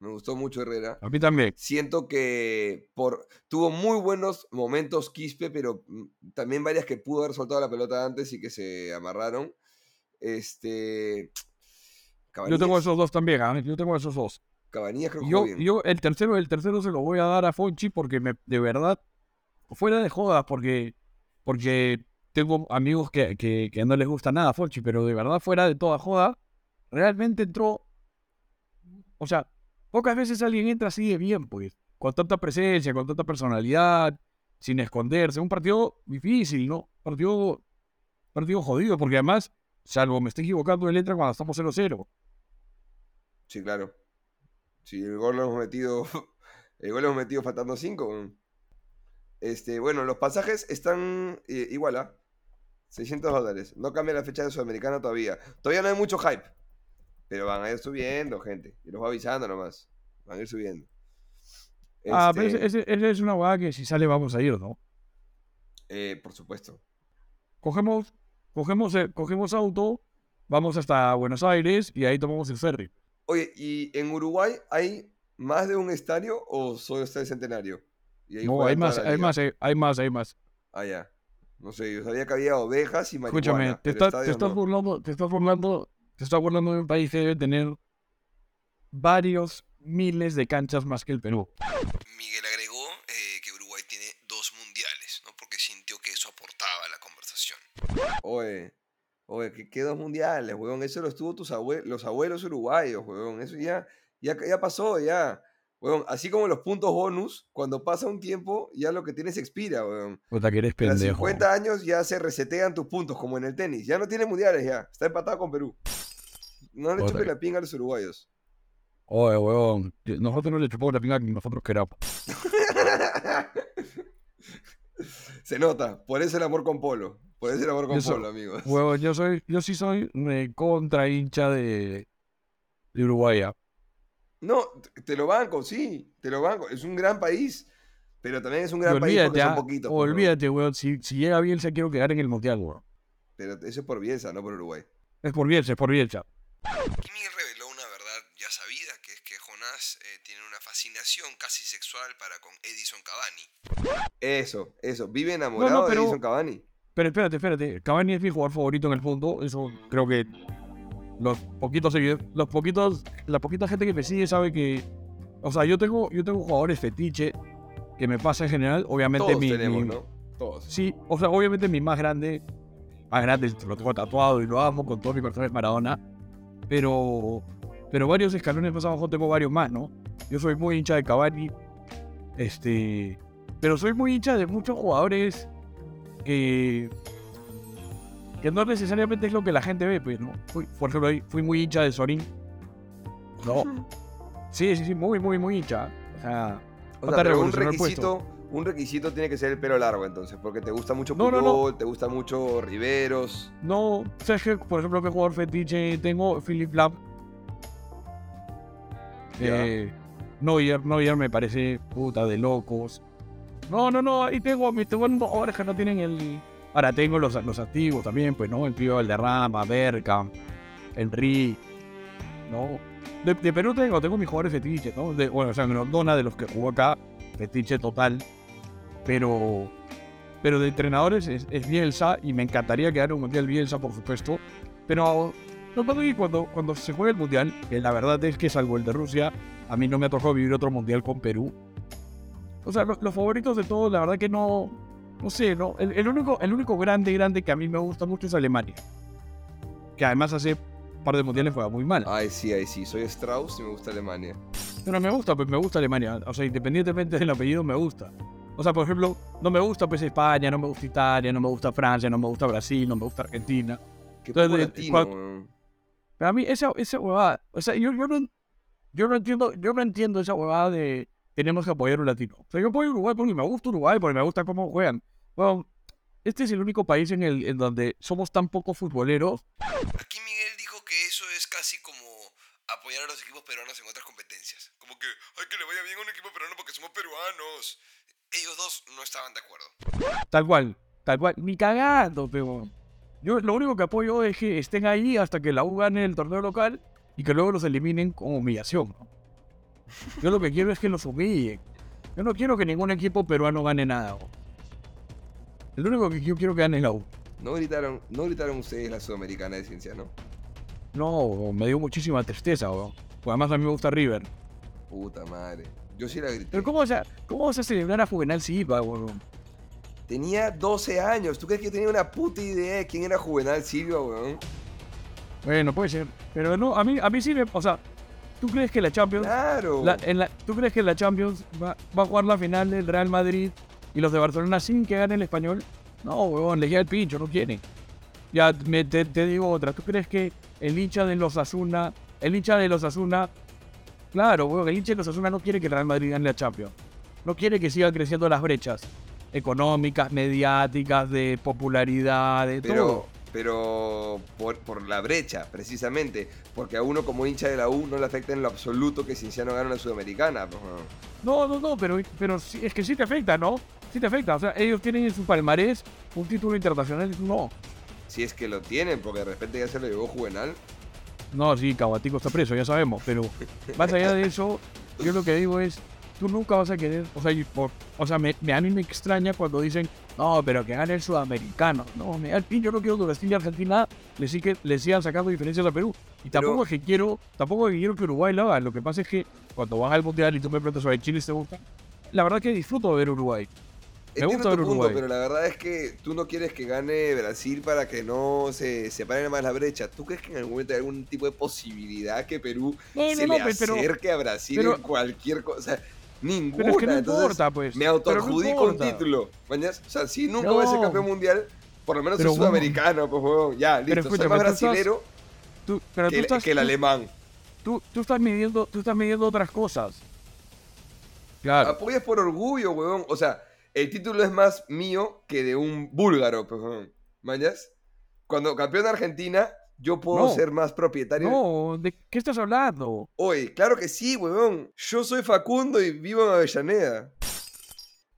Me gustó mucho Herrera. A mí también. Siento que por, tuvo muy buenos momentos Quispe, pero mm, también varias que pudo haber soltado la pelota antes y que se amarraron. Este. [TSK] Yo tengo esos dos también, ¿ah? yo tengo esos dos. Cabanillas creo que Yo, bien. yo el tercero, el tercero se lo voy a dar a Fonchi porque me, de verdad, fuera de jodas, porque, porque tengo amigos que, que, no les gusta nada a Fonchi, pero de verdad, fuera de toda joda, realmente entró. O sea, pocas veces alguien entra así de bien, pues, con tanta presencia, con tanta personalidad, sin esconderse. Un partido difícil, ¿no? Partido, partido jodido, porque además, salvo me estoy equivocando, él entra cuando estamos 0-0. Sí, claro. Si el gol lo hemos metido. [LAUGHS] El gol lo hemos metido faltando 5. Este, bueno, los pasajes están eh, igual a 600 dólares. No cambia la fecha de Sudamericana todavía. Todavía no hay mucho hype. Pero van a ir subiendo, gente. Y los va avisando nomás. Van a ir subiendo. Ah, pero Este, ese- ese es una hueá que si sale vamos a ir, ¿no? eh, por supuesto. Cogemos, cogemos, eh, cogemos auto, vamos hasta Buenos Aires y ahí tomamos el ferry. Oye, ¿y en Uruguay hay más de un estadio o solo está el centenario? Y ahí No, hay más, hay más, eh, hay más, hay más. Ah, ya. No sé, yo sabía que había ovejas y marihuana. Escúchame, te, estás- te estás no. burlando, te estás burlando, te estás burlando de un país que debe tener varios miles de canchas más que el Perú. Miguel agregó eh, que Uruguay tiene dos mundiales, ¿no? Porque sintió que eso aportaba a la conversación. Oye, oye, ¿qué, qué dos mundiales, huevón? Eso los tuvo tus abuelos, los abuelos uruguayos, huevón. Eso ya, ya, ya pasó, ya. Huevón, así como los puntos bonus, cuando pasa un tiempo, ya lo que tienes expira, huevón. Puta que eres A los pendejo. 50 años ya se resetean tus puntos, como en el tenis. Ya no tiene mundiales, ya. Está empatado con Perú. No le chupen la pinga a los uruguayos. Oye, huevón, nosotros no le chupamos la pinga que nosotros queramos. [LAUGHS] Se nota, por eso el amor con Polo. Por eso el amor con Yo soy- Polo, amigos. Huevón, yo soy, yo sí soy eh, contra hincha de, de Uruguay. No, te- lo banco, sí, te lo banco. Es un gran país, pero también es un gran país olvídate, porque son ah, poquitos. pues, weón. olvídate, weón. Si, si llega Bielsa, quiero quedar en el Mundial, weón. Pero eso es por Bielsa, no por Uruguay. Es por Bielsa, es por Bielsa. Kimi reveló una verdad ya sabida, que es que Jonás eh, tiene una fascinación casi sexual para con Edison Cavani. Eso, eso. Vive enamorado pero- de Edison Cavani. Pero espérate, espérate. Cavani es mi jugador favorito en el mundo. Eso creo que los poquitos seguidores, los poquitos, la poquita gente que me sigue sabe que, o sea, yo tengo, yo tengo jugadores fetiche que me pasa en general. Obviamente Todos mi, tenemos, mi- ¿no? Todos. sí, o sea, obviamente mi más grande, más grande, lo tengo tatuado y lo amo con todo mi corazón es Maradona. Pero, pero varios escalones más abajo tengo varios más, ¿no? Yo soy muy hincha de Cavani, este, pero soy muy hincha de muchos jugadores que que no necesariamente es lo que la gente ve, pues, ¿no? Fui- por ejemplo, fui muy hincha de Sorín. No. Sí, sí, sí, muy, muy, muy hincha. O sea, O Falta sea, pero un requisito, un requisito tiene que ser el pelo largo, entonces, porque te gusta mucho No, no, Puyol, no. te gusta mucho Riveros. no, ¿sabes qué? Por ejemplo, qué jugador fetiche tengo? Philip Lam. Ya. Eh, Neuer, Neuer me parece puta de locos. No, no, no, ahí tengo, mis- jugadores que no tienen el... Ahora tengo los, los activos también, pues, ¿no? El Pío Valderrama, Berkham, Henry, ¿no? De, Perú tengo, tengo mis jugadores fetiches, ¿no? Bueno, o sea, Grondona, de los que jugó acá, fetiche total. Pero, pero de entrenadores es, Bielsa y me encantaría quedar un Mundial Bielsa, por supuesto. Pero no cuando, cuando se juega el Mundial, que la verdad es que salvo el de Rusia, a mí no me ha tocado vivir otro Mundial con Perú. O sea, lo- los favoritos de todos, la verdad que no, no sé, ¿no? El, el único, el único grande, grande que a mí me gusta mucho es Alemania. Que además hace un par de mundiales juega muy mal. Ay, sí, ay, sí. Soy Strauss y me gusta Alemania. Pero me gusta, pues me gusta Alemania. O sea, independientemente del apellido, me gusta. O sea, por ejemplo, no me gusta pues España, no me gusta Italia, no me gusta Francia, no me gusta Brasil, no me gusta Argentina. Qué Entonces, latino. Pero a mí esa, esa huevada, o sea, yo, yo, no, yo no entiendo, yo no entiendo esa huevada de tenemos que apoyar a un latino. O sea, yo apoyo a Uruguay porque me gusta Uruguay, porque me gusta cómo juegan. Bueno, este es el único país en el en donde somos tan poco futboleros. Aquí Miguel dijo que eso es casi como apoyar a los equipos peruanos en otras competencias. Como que, ay, que le vaya bien a un equipo peruano porque somos peruanos. Ellos dos no estaban de acuerdo. Tal cual, tal cual, ni cagando, pero yo lo único que apoyo es que estén ahí hasta que la U gane el torneo local y que luego los eliminen con humillación. ¿no? Yo lo que quiero es que los humillen. Yo no quiero que ningún equipo peruano gane nada. El único que yo quiero que gane es la U. No gritaron, no gritaron ustedes la Sudamericana de Ciencia, ¿no? No, me dio muchísima tristeza, weón. Porque además a mí me gusta River. Puta madre. Yo sí la grité. Pero ¿cómo vas a, cómo vas a celebrar a Juvenal Silva, weón? Tenía 12 años. ¿Tú crees que yo tenía una puta idea de quién era Juvenal Silva, weón? Bueno, puede ser. Pero no, a mí, a mí sí me... O sea, ¿tú crees que la Champions... Claro. la- en la- ¿Tú crees que la Champions va, va a jugar la final del Real Madrid y los de Barcelona sin que gane el español? No, weón, le queda el pincho, no quieren. Ya, me- te, te digo otra. ¿Tú crees que el hincha de los Asuna, el hincha de los Asuna, claro, weón, el hincha de los Asuna no quiere que el Real Madrid gane la Champions. No quiere que sigan creciendo las brechas económicas, mediáticas, de popularidad, de Pero, todo. Pero por, por la brecha, precisamente. Porque a uno como hincha de la U no le afecta en lo absoluto que Cienciano gane una Sudamericana. pues. No, no, no, pero, pero es que sí te afecta, ¿no? Sí te afecta. O sea, ellos tienen en su palmarés un título internacional y tú no. Si es que lo tienen, porque de repente ya se lo llevó Juvenal. No, sí, Cabatico está preso, ya sabemos, pero más allá de eso, yo lo que digo es, tú nunca vas a querer, o sea, y por- o sea me, me- a mí me extraña cuando dicen, no, pero que gane el sudamericano. No, me yo no quiero que Brasil y Argentina le, sigue- le sigan sacando diferencias a Perú. Y Pero- tampoco es que quiero, tampoco es que quiero que Uruguay lo haga. Lo que pasa es que cuando vas al mundial y tú me preguntas sobre Chile, ¿te gusta? La verdad que disfruto de ver Uruguay. Me gusta ver punto, Uruguay. pero la verdad es que tú no quieres que gane Brasil para que no se separe más la brecha. ¿Tú crees que en algún momento hay algún tipo de posibilidad que Perú No, se no, le pero, acerque a Brasil pero- en cualquier cosa? Ninguna. pero es que no Entonces, importa, pues. me Pero no un título. ¿mañas? O sea, si nunca No. voy a ser campeón mundial, por lo menos Pero, soy huevón. sudamericano, pues huevón. Ya, listo. soy escúchame, más brasilero Tú, pero que, tú el- estás, que el tú- alemán. tú, tú estás midiendo, tú estás midiendo otras cosas. Claro. Apoyas por orgullo, huevón. O sea, el título es más mío que de un búlgaro, pues, weón. ¿Mañas? Cuando campeón de Argentina, yo puedo No. ser más propietario. No, ¿de qué estás hablando? Oye, claro que sí, weón. Yo soy Facundo y vivo en Avellaneda.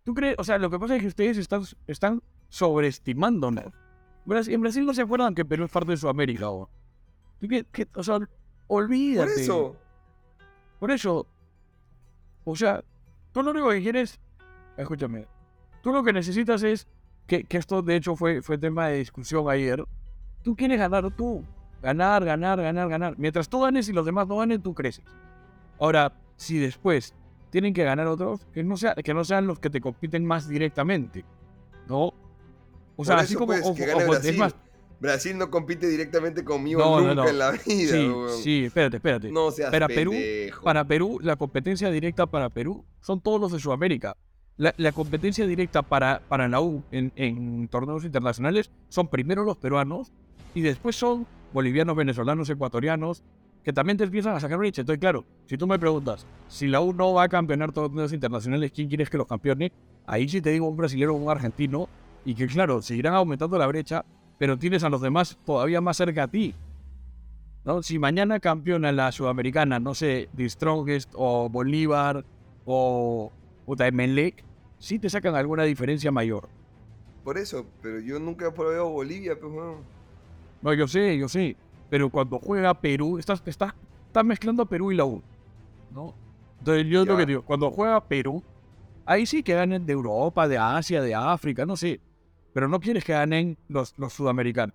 ¿Tú crees? O sea, lo que pasa es que ustedes están, están sobreestimándonos. En Brasil no se acuerdan que Perú es parte de Sudamérica, ¿o? ¿Tú qué- qué- o sea, Por olvídate. eso. Por eso. O sea, tú lo único que quieres. Escúchame. Tú lo que necesitas es. Que, que esto de hecho fue, fue tema de discusión ayer. Tú quieres ganar tú. Ganar, ganar, ganar, ganar. Mientras tú ganes y los demás no ganen, tú creces. Ahora, si después tienen que ganar otros, que no, sea, que no sean los que te compiten más directamente. ¿No? O sea, así como. pues, o- que gane o- Brasil. es más, Brasil no compite directamente conmigo No, no, nunca no. en la vida, sí, weón. sí, espérate, espérate. No seas Para Perú. Para Perú, la competencia directa para Perú son todos los de Sudamérica. La, la competencia directa para, para la U en, en torneos internacionales son primero los peruanos y después son bolivianos, venezolanos, ecuatorianos, que también te empiezan a sacar brecha. Entonces, claro, si tú me preguntas, si la U no va a campeonar torneos internacionales, ¿quién quieres que los campeone? Ahí sí te digo un brasileño o un argentino, y que claro, seguirán aumentando la brecha, pero tienes a los demás todavía más cerca a ti. ¿no? Si mañana campeona la sudamericana, no sé, The Strongest o Bolívar o puta, Emelec, sí te sacan alguna diferencia mayor. Por eso, pero yo nunca probé Bolivia, pues, weón. No, yo sé, yo sé. Pero cuando juega Perú, estás, estás, estás mezclando a Perú y la U. ¿No? Entonces yo lo que digo, cuando juega Perú, ahí sí que ganen de Europa, de Asia, de África, no sé. Pero no quieres que ganen los, los sudamericanos.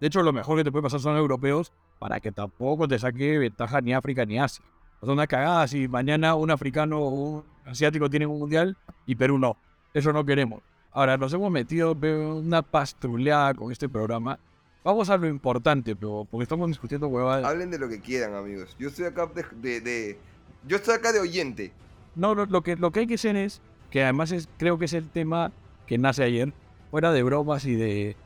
De hecho, lo mejor que te puede pasar son europeos para que tampoco te saque ventaja ni África ni Asia. O sea, una cagada si mañana un africano o un asiático tienen un mundial y Perú no. Eso no queremos. Ahora, nos hemos metido una pastruleada con este programa. Vamos a lo importante, pero porque estamos discutiendo huevadas. Hablen de lo que quieran, amigos. Yo estoy acá de, de- de- Yo estoy acá de oyente. No, no, lo que, lo que hay que hacer es, que además es, creo que es el tema que nace ayer, fuera de bromas y de,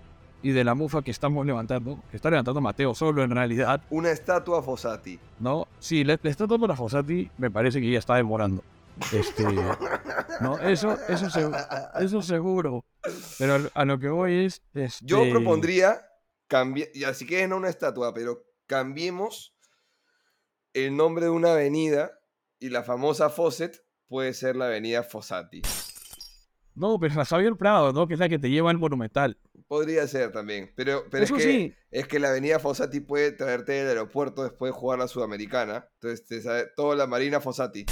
y de la mufa que estamos levantando, que está levantando Mateo solo en realidad, Una estatua a Fossati. ¿no? Sí, le, le está dando la Fossati, me parece que ya está demorando. Este, [LAUGHS] no, eso, eso, seg- eso seguro. Pero a- lo que voy es. Yo este, propondría y así que es no una estatua, pero cambiemos el nombre de una avenida y la famosa Fawcett puede ser la avenida Fossati. No, pero la Xavier Prado, ¿no? Que es la que te lleva al Monumental. Podría ser también, pero, pero es, que, sí. es que la avenida Fossati puede traerte del aeropuerto después de jugar la Sudamericana. Entonces, te sabe- toda la Marina Fossati.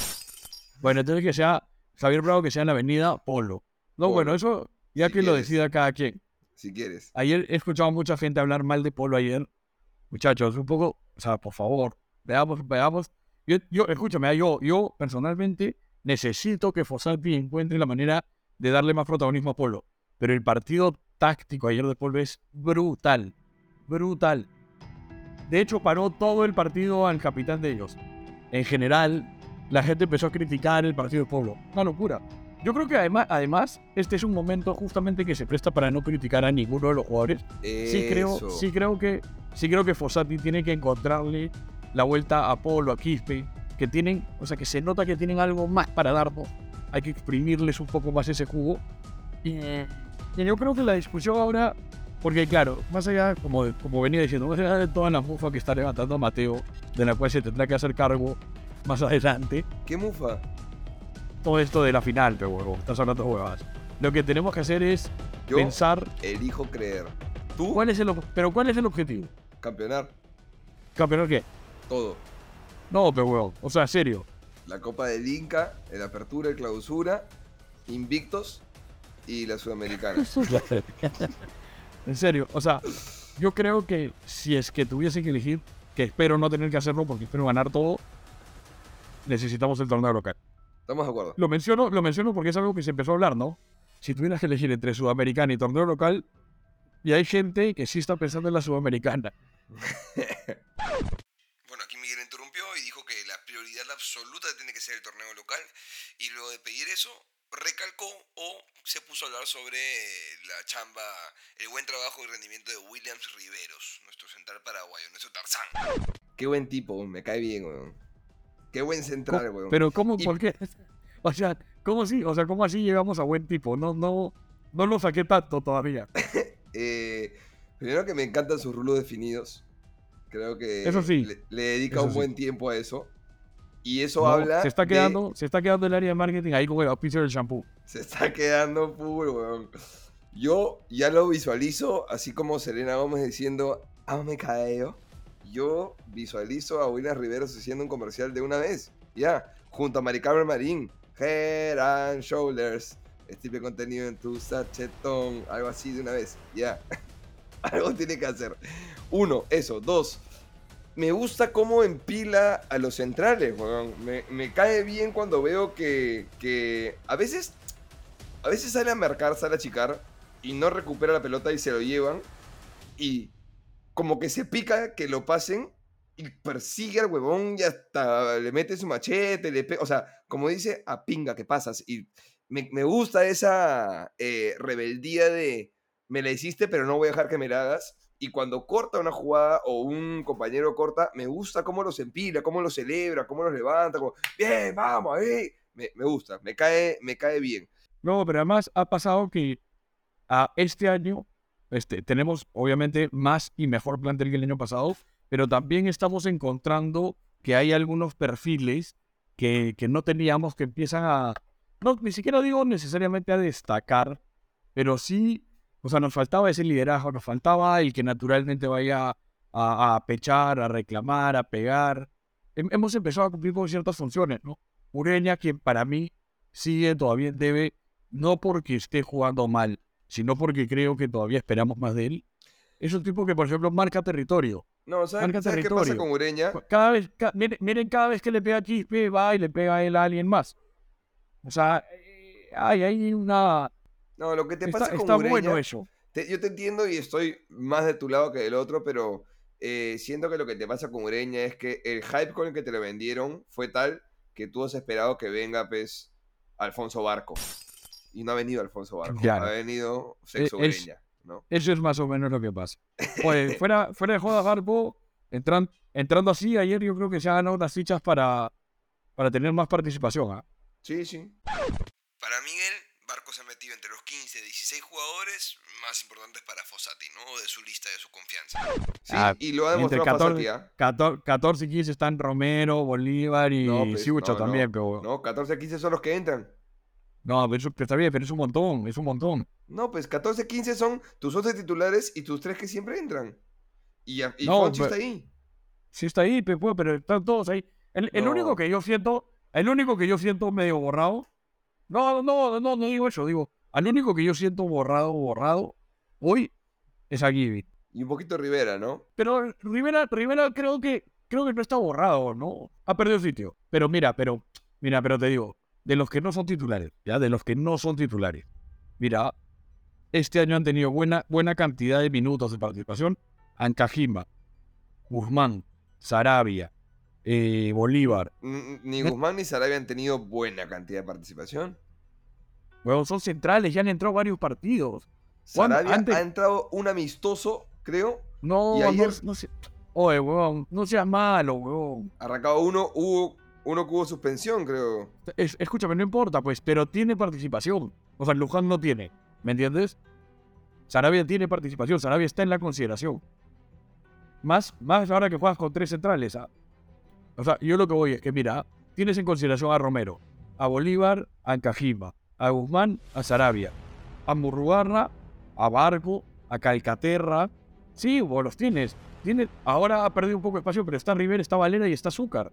Bueno, entonces que sea Xavier Bravo, que sea en la avenida Polo. No, Polo, bueno, eso ya que lo decida cada quien. Si quieres. Ayer he escuchado a mucha gente hablar mal de Polo ayer. Muchachos, un poco, o sea, por favor, veamos, veamos. Yo, yo escúchame, ah, yo, yo personalmente necesito que Fossati encuentre la manera de darle más protagonismo a Polo. Pero el partido táctico ayer de Polo es brutal. Brutal. De hecho, paró todo el partido al capitán de ellos. En general, la gente empezó a criticar el partido de Polo. Una locura. Yo creo que además, además, este es un momento justamente que se presta para no criticar a ninguno de los jugadores. Sí creo, sí creo que, sí creo que Fossati tiene que encontrarle la vuelta a Polo, a Quispe, que tienen, o sea, que se nota que tienen algo más para darnos. Hay que exprimirles un poco más ese jugo. Y, y yo creo que la discusión ahora, porque claro, más allá, como, como venía diciendo, más allá de toda la mufa que está levantando Mateo, de la cual se tendrá que hacer cargo más adelante, ¿Qué mufa? Todo esto de la final, pero huevo, estás hablando huevadas. Lo que tenemos que hacer es Yo pensar elijo creer. ¿Tú? cuál es el, pero cuál es el objetivo. Campeonar. ¿Campeonar qué? Todo. No, pero huevón, o sea, serio. La Copa del Inca, el Apertura, el Clausura, Invictos y la Sudamericana. [LAUGHS] en serio, o sea, yo creo que si es que tuviese que elegir, que espero no tener que hacerlo porque espero ganar todo, necesitamos el torneo local. ¿Estamos de acuerdo? Lo menciono, lo menciono porque es algo que se empezó a hablar, ¿no? Si tuvieras que elegir entre Sudamericana y torneo local, y hay gente que sí está pensando en la Sudamericana. [LAUGHS] Bueno, aquí Miguel interrumpió y dijo que la prioridad absoluta tiene que ser el torneo local y luego de pedir eso recalcó o se puso a hablar sobre la chamba, el buen trabajo y rendimiento de Williams Riveros, nuestro central paraguayo, nuestro Tarzán. Qué buen tipo, me cae bien, weón. Qué buen central, weón. Pero ¿cómo? Y- ¿Por qué? [LAUGHS] O sea, ¿cómo así? O sea, ¿cómo así llegamos a buen tipo? No, no, no lo saqué tanto todavía. [LAUGHS] Eh, primero que me encantan sus rulos definidos. Creo que Eso sí. le, le dedica un sí. buen tiempo a eso. Y eso No, habla. se está de- quedando, se está quedando el área de marketing ahí con el auspicio del shampoo. Se está quedando full, weón. Yo ya lo visualizo, así como Selena Gómez diciendo, me cabello. Yo visualizo a William Riveros haciendo un comercial de una vez. Ya, junto a Mari Carmen Marín. Head and Shoulders. Tipo de contenido en tu sachetón. Algo así de una vez. Ya. [LAUGHS] Algo tiene que hacer. Uno, eso. Dos, me gusta cómo empila a los centrales, weón. Me, cae bien cuando veo que, que a veces a veces sale a marcar, sale a achicar y no recupera la pelota y se lo llevan y como que se pica que lo pasen y persigue al huevón y hasta le mete su machete, le o sea, como dice, a pinga que pasas y me, me gusta esa eh, rebeldía de me la hiciste pero no voy a dejar que me la hagas y cuando corta una jugada o un compañero corta, me gusta cómo los empila, cómo los celebra, cómo los levanta, como, bien, vamos, ahí. Me, me gusta, me cae, me cae bien. No, pero además ha pasado que a este año este, tenemos obviamente más y mejor plantel que el año pasado, pero también estamos encontrando que hay algunos perfiles que, que no teníamos que empiezan a, no, ni siquiera digo necesariamente a destacar, pero sí, o sea, nos faltaba ese liderazgo, nos faltaba el que naturalmente vaya a, a pechar, a reclamar, a pegar. Hem- hemos empezado a cumplir con ciertas funciones, ¿no? Ureña, quien para mí sigue todavía debe, no porque esté jugando mal, sino porque creo que todavía esperamos más de él. Es un tipo que, por ejemplo, marca territorio. No, ¿sabes, Marca ¿sabes qué pasa territorio. con Ureña? Cada vez, ca- miren, miren cada vez que le pega a Quispe, va y le pega a él a alguien más. O sea, eh, hay ahí una... No, lo que te Está, pasa con está Ureña, bueno eso. te- yo te entiendo y estoy más de tu lado que del otro, pero eh, siento que lo que te pasa con Ureña es que el hype con el que te lo vendieron fue tal que tú has esperado que venga, pues, Alfonso Barco. Y no ha venido Alfonso Barco, Claro. ha venido Sexo E- es- Ureña, ¿no? Eso es más o menos lo que pasa. [LAUGHS] Pues fuera, fuera de jodas, Harpo, entran, entrando así, ayer yo creo que se han ganado unas fichas para, para tener más participación. ¿ah? Sí, sí. Para Miguel, Barco se ha metido entre los 15, 16 jugadores más importantes para Fossati, ¿no? De su lista de su confianza. Sí, Ah, y lo ha entre demostrado 14, Fossati, ¿ah? 14, 14 y 15 están Romero, Bolívar y No, pues, Siucho no, no. también. Pero, no, No, 14, 15 son los que entran. Pero eso está bien, pero es un montón, es un montón. No, pues 14, 15 son tus 11 titulares y tus 3 que siempre entran. Y, y No, Fonchi pero- está ahí. Sí está ahí, pe- pues, pero están todos ahí. El, el No. único que yo siento, el único que yo siento medio borrado, no, no, no, no digo eso, digo, al único que yo siento borrado, borrado, hoy es a Gibi. Y un poquito Rivera, ¿no? Pero Rivera, Rivera creo que, creo que no está borrado, ¿no? Ha perdido sitio. Pero mira, pero, mira, pero te digo, de los que no son titulares, ya, de los que no son titulares, mira, este año han tenido buena, buena cantidad de minutos de participación. Ancajima, Guzmán, Sarabia, eh, Bolívar. Ni Guzmán ni Sarabia han tenido buena cantidad de participación. Bueno, son centrales, ya han entrado varios partidos. Sarabia Antes- ha entrado un amistoso, creo. No, ayer- no sé. Oye, weón, no seas malo, weón. Arrancado uno, hubo uno que hubo suspensión, creo. Es- escúchame, no importa, pues, pero tiene participación. O sea, Luján no tiene, ¿me entiendes? Sarabia tiene participación, Sarabia está en la consideración. Más, más ahora que juegas con tres centrales. ¿ah? O sea, yo lo que voy es que, mira, tienes en consideración a Romero, a Bolívar, a Ancajima, a Guzmán, a Sarabia, a Murrugarra, a Barco, a Calcaterra. Sí, vos los tienes. Tiene, ahora ha perdido un poco de espacio, pero está Rivera, está Valera y está Azúcar.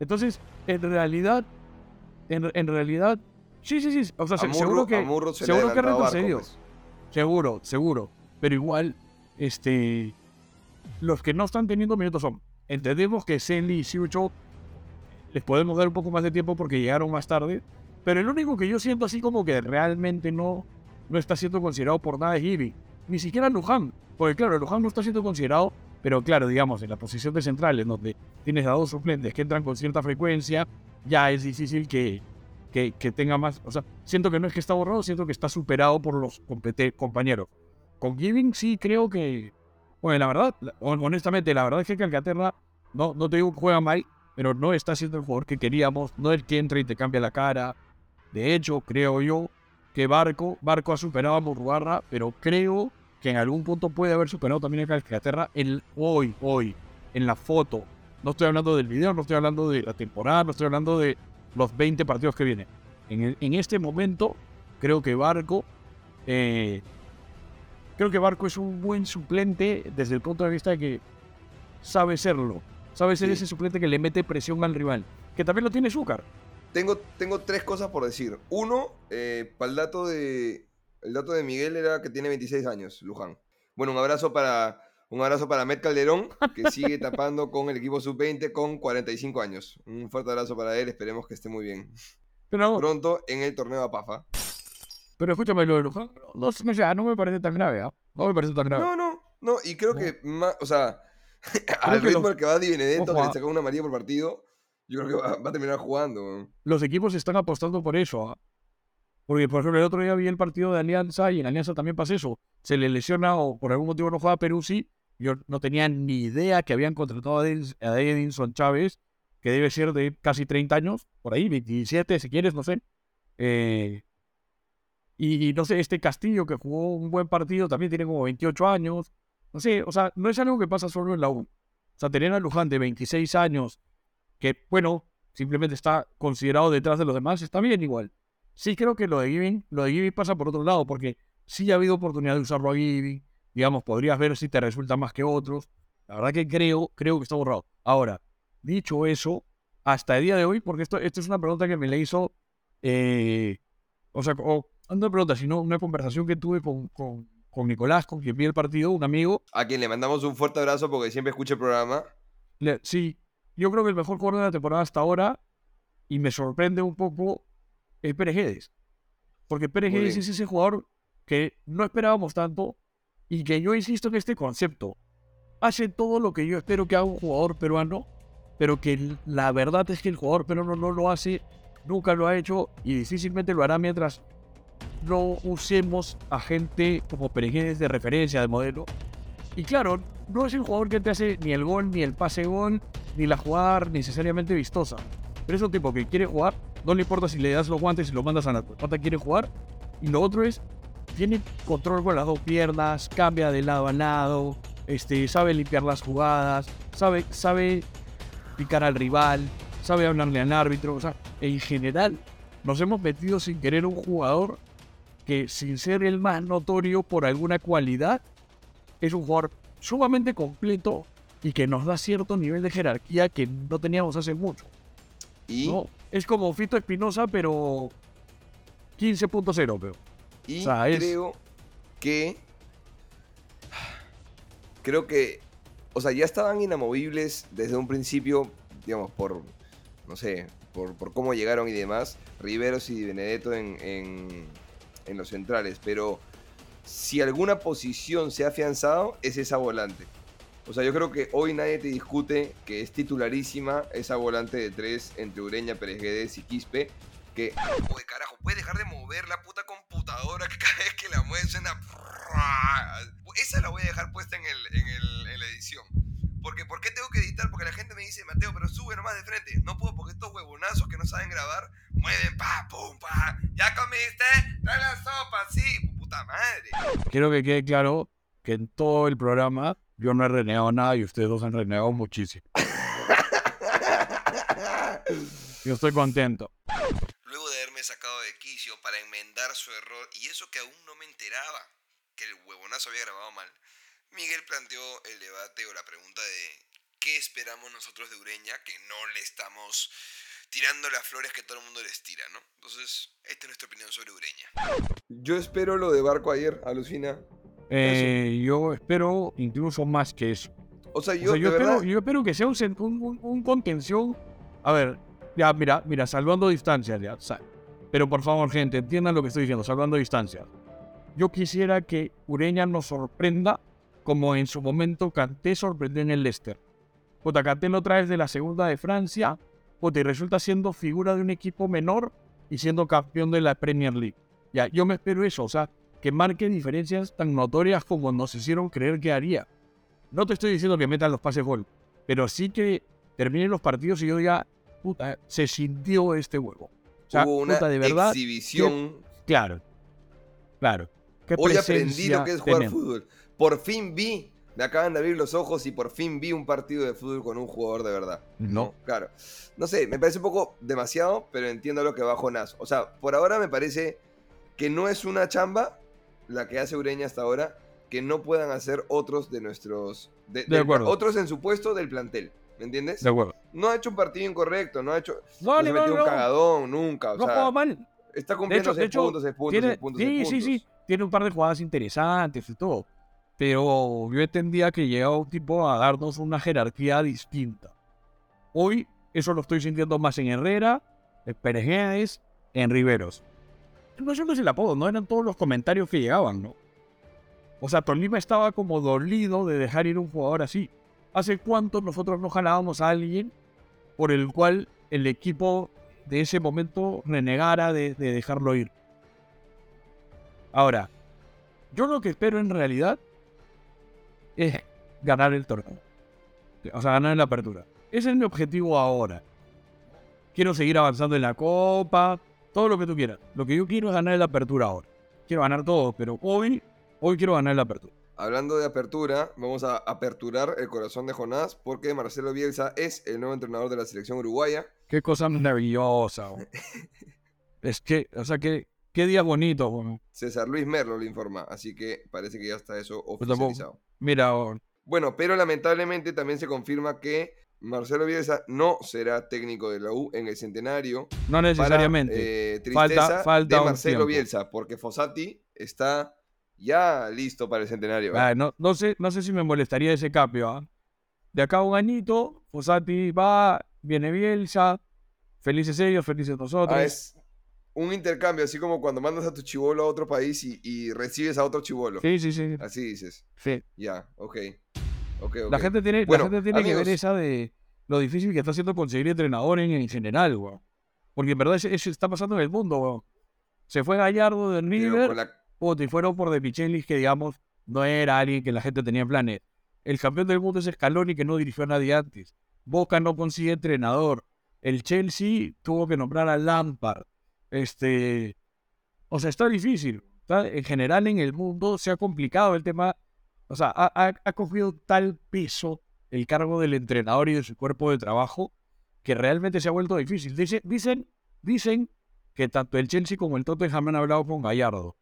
Entonces, en realidad, en, en realidad, sí, sí, sí. O sea, seguro que, se seguro que retrocedido. pues. Seguro, seguro. Pero igual, este. Los que no están teniendo minutos son. Entendemos que Senli y Siucho les podemos dar un poco más de tiempo porque llegaron más tarde. Pero el único que yo siento así como que realmente no, no está siendo considerado por nada es Gibi. Ni siquiera Luján. Porque claro, Luján no está siendo considerado. Pero claro, digamos, en la posición de central, en donde tienes a dos suplentes que entran con cierta frecuencia, ya es difícil que, que, que tenga más. O sea, siento que no es que está borrado, siento que está superado por los compañeros. Con Giving sí creo que. Bueno, la verdad, honestamente, la verdad es que Calcaterra, no, no te digo que juega mal, pero no está siendo el jugador que queríamos, no el que entra y te cambia la cara. De hecho, creo yo que Barco, Barco ha superado a Murrugarra, pero creo que en algún punto puede haber superado también a Calcaterra el hoy, hoy, en la foto. No estoy hablando del video, no estoy hablando de la temporada, no estoy hablando de los 20 partidos que vienen. En, el- en este momento, creo que Barco, eh, creo que Barco es un buen suplente desde el punto de vista de que sabe serlo. Sabe ser Sí. ese suplente que le mete presión al rival. Que también lo tiene Zúcar. Tengo, tengo tres cosas por decir. Uno, eh, para el dato de. El dato de Miguel era que tiene 26 años, Luján. Bueno, un abrazo para. Un abrazo para Met Calderón, que [LAUGHS] sigue tapando con el equipo sub-20 con 45 años. Un fuerte abrazo para él, esperemos que esté muy bien. Pero, Pronto en el torneo APAFA. pero escúchame lo de Luján. No, no, sé, no me parece tan grave, ¿ah? No me parece tan grave. No, no, no, y creo No. que más, o sea, al que ritmo los- al que va Di Benedetto, Ojo, que le ah. saca una amarilla por partido, yo creo que va, va a terminar jugando. los equipos están apostando por eso. ¿ah? Porque, por ejemplo, el otro día vi el partido de Alianza y en Alianza también pasa eso. Se le lesiona o por algún motivo no juega Peruzzi. Yo no tenía ni idea que habían contratado a Edinson Chávez, que debe ser de casi 30 años, por ahí, 27 si quieres, no sé. Eh, y, y no sé, este Castillo que jugó un buen partido también tiene como 28 años. No sé, o sea, no es algo que pasa solo en la U. O sea, tener a Luján de 26 años, que, bueno, simplemente está considerado detrás de los demás, está bien igual. Sí creo que lo de Giving, lo de Giving pasa por otro lado, porque sí ha habido oportunidad de usarlo a Giving, digamos, podrías ver si te resulta más que otros. La verdad que creo, creo que está borrado. Ahora, dicho eso, hasta el día de hoy, porque esto, esto es una pregunta que me le hizo, eh, o sea, o, no una pregunta, sino una conversación que tuve con, con, con Nicolás, con quien vi el partido, un amigo, A quien le mandamos un fuerte abrazo porque siempre escucha el programa. Le- sí, yo creo que el mejor jugador de la temporada hasta ahora, y me sorprende un poco, es Pérez Guedes. Porque Pérez Muy Guedes bien. es ese jugador que no esperábamos tanto y que yo insisto en este concepto. Hace todo lo que yo espero que haga un jugador peruano, pero que la verdad es que el jugador peruano no lo hace, nunca lo ha hecho y difícilmente lo hará mientras no usemos a gente como Pérez Guedes de referencia, de modelo. Y claro, no es el jugador que te hace ni el gol, ni el pase gol, ni la jugada necesariamente vistosa. Pero es un tipo que quiere jugar, no le importa si le das los guantes y lo mandas a la pelota, quiere jugar. Y lo otro es, tiene control con las dos piernas, cambia de lado a lado, este, sabe limpiar las jugadas, sabe, sabe picar al rival, sabe hablarle al árbitro. O sea, en general, nos hemos metido sin querer un jugador que, sin ser el más notorio por alguna cualidad, es un jugador sumamente completo y que nos da cierto nivel de jerarquía que no teníamos hace mucho. Y, ¿no? Es como Fito Espinosa, pero 15.0, pero. y o sea, es- creo que. Creo que. O sea, ya estaban inamovibles desde un principio, digamos, por. No sé, por, por cómo llegaron y demás. Riveros y Benedetto en, en, en los centrales. Pero si alguna posición se ha afianzado, es esa volante. O sea, yo creo que hoy nadie te discute que es titularísima esa volante de tres entre Ureña, Pérez Guedes y Quispe. Que, oye, carajo, puedes dejar de mover la puta computadora que cada vez que la mueves suena. Esa la voy a dejar puesta en, el, en, el, en la edición. Porque, ¿por qué tengo que editar? Porque la gente me dice, Mateo, pero sube nomás de frente. No puedo porque estos huevonazos que no saben grabar mueven pa, pum, pa. ¿Ya comiste? Trae la sopa, sí. Puta madre. Quiero que quede claro que en todo el programa yo no he renegado nada y ustedes dos han renegado muchísimo. Yo estoy contento. Luego de haberme sacado de quicio para enmendar su error, y eso que aún no me enteraba que el huevonazo había grabado mal, Miguel planteó el debate o la pregunta de ¿qué esperamos nosotros de Ureña que no le estamos tirando las flores que todo el mundo les tira, ¿no? Entonces, esta es nuestra opinión sobre Ureña. Yo espero lo de Barco ayer, alucina. Eh, yo espero incluso más que eso. O sea, O yo, sea, yo, espero, verdad, yo espero que sea un, un, un- contención. A ver, ya, mira, mira, salvando distancias, ya. sa- Pero por favor, gente, entiendan lo que estoy diciendo, salvando distancias. Yo quisiera que Ureña nos sorprenda como en su momento Kanté sorprendió en el Leicester. Puta, Kanté lo traes de la segunda de Francia, puta, y resulta siendo figura de un equipo menor y siendo campeón de la Premier League. Ya, yo me espero eso, o sea, que marque diferencias tan notorias como nos hicieron creer que haría. No te estoy diciendo que metan los pases gol, pero sí que terminen los partidos y yo diga, puta, se sintió este huevo. O sea, Hubo una puta, de verdad. exhibición. Claro, claro. ¿Qué Hoy aprendí lo que es jugar fútbol. Por fin vi, me acaban de abrir los ojos y por fin vi un partido de fútbol con un jugador de verdad. No. Claro. No sé, me parece un poco demasiado, pero entiendo lo que va Jonás. O sea, por ahora me parece que no es una chamba la que hace Ureña hasta ahora que no puedan hacer otros de nuestros. De, acuerdo. Otros en su puesto del plantel. ¿Me entiendes? De acuerdo. No ha hecho un partido incorrecto, no ha hecho. No, No, no, metió no. un cagadón, nunca. O No sea, mal. está De cumpliendo hecho, de seis hecho, puntos, seis puntos, tiene, seis puntos, sí, seis sí, sí. Tiene un par de jugadas interesantes y todo. Pero yo entendía que llegaba un tipo a darnos una jerarquía distinta. Hoy eso lo estoy sintiendo más en Herrera, en Pérez en Riveros. No sé si el apodo, no eran todos los comentarios que llegaban, ¿no? O sea, Tolima estaba como dolido de dejar ir un jugador así. ¿Hace cuánto nosotros no jalábamos a alguien por el cual el equipo de ese momento renegara de, de dejarlo ir? Ahora, yo lo que espero en realidad es ganar el torneo. O sea, ganar la apertura. Ese es mi objetivo ahora. Quiero seguir avanzando en la copa, todo lo que tú quieras. Lo que yo quiero es ganar en la apertura ahora. Quiero ganar todo, pero hoy, hoy quiero ganar en la apertura. Hablando de apertura, vamos a aperturar el corazón de Jonás porque Marcelo Bielsa es el nuevo entrenador de la selección uruguaya. Qué cosa maravillosa. [LAUGHS] es que, o sea, qué, qué día bonito. weón. César Luis Merlo le informa, así que parece que ya está eso Pues tampoco- oficializado. Mira, Bueno, pero lamentablemente también se confirma que Marcelo Bielsa no será técnico de la U en el centenario. no para, necesariamente. eh, Falta- tristeza falta de un Marcelo tiempo. Bielsa, porque Fossati está ya listo para el centenario. ¿eh? Ah, no, no, sé, no sé si me molestaría ese cambio. ¿ah? De acá a un añito, Fossati va, viene Bielsa, felices ellos, felices nosotros. Ah, es un intercambio, así como cuando mandas a tu chivolo a otro país y, y recibes a otro chivolo. Sí, sí, sí. Así dices. sí. Ya, ok. La gente tiene, Bueno, la gente tiene que ver esa de lo difícil que está haciendo conseguir entrenador en, en general, weón. Porque en verdad eso, está pasando en el mundo, weón. Se fue Gallardo del River, la- puta, y fueron por De Michelis, que digamos, no era alguien que la gente tenía en planes. El campeón del mundo es Scaloni, que no dirigió a nadie antes. Boca no consigue entrenador. El Chelsea tuvo que nombrar a Lampard. Este. O sea, está difícil. Está- En general, en el mundo se ha complicado el tema. O sea, ha, ha- ha cogido tal peso el cargo del entrenador y de su cuerpo de trabajo que realmente se ha vuelto difícil. Dice- dicen, dicen que tanto el Chelsea como el Tottenham han hablado con Gallardo.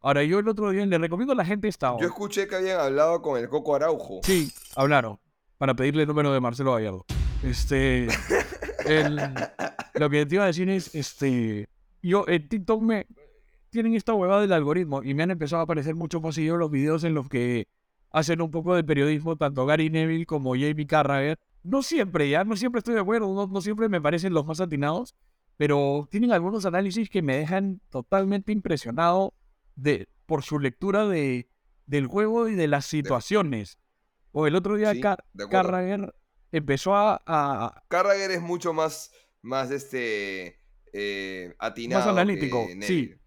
Ahora, yo el otro día le recomiendo a la gente esta. Yo escuché que habían hablado con el Coco Araujo. Sí, hablaron para pedirle el número de Marcelo Gallardo. Este. [LAUGHS] el- lo que te iba a decir es, este. Yo en TikTok me. Tienen esta huevada del algoritmo y me han empezado a aparecer mucho más seguidos los videos en los que hacen un poco de periodismo, tanto Gary Neville como Jamie Carragher. No siempre, ya, no siempre estoy de acuerdo, no, no siempre me parecen los más atinados, pero tienen algunos análisis que me dejan totalmente impresionado de, por su lectura de, del juego y de las situaciones. O el otro día Sí, Car-. Carragher empezó a, a- Carragher es mucho más, más este, eh, atinado. analítico, que sí. Neville. Sí,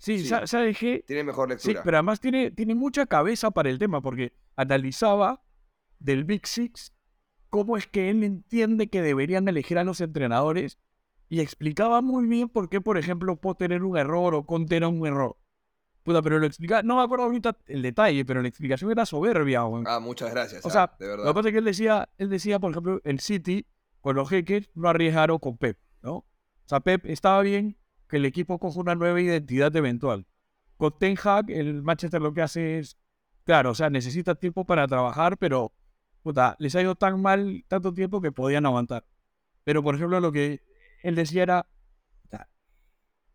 Sí. sa- ¿sabes qué? Tiene mejor Sí, lectura. pero además tiene, tiene mucha cabeza para el tema, porque analizaba del Big Six cómo es que él entiende que deberían elegir a los entrenadores y explicaba muy bien por qué, por ejemplo, Potter era un error o Conte era un error. Puta, pero lo explicaba, no me acuerdo ahorita el detalle, pero la explicación era soberbia, weón. Ah, muchas gracias. O ah, sea, de Lo que verdad. pasa es que él decía, él decía, por ejemplo, el City, con los jeques, no arriesgaron con Pep, ¿no? O sea, Pep estaba bien que el equipo coja una nueva identidad eventual. Con Ten Hag, el Manchester lo que hace es, claro, o sea, necesita tiempo para trabajar, pero, les ha ido tan mal tanto tiempo que podían aguantar. Pero, por ejemplo, lo que él decía era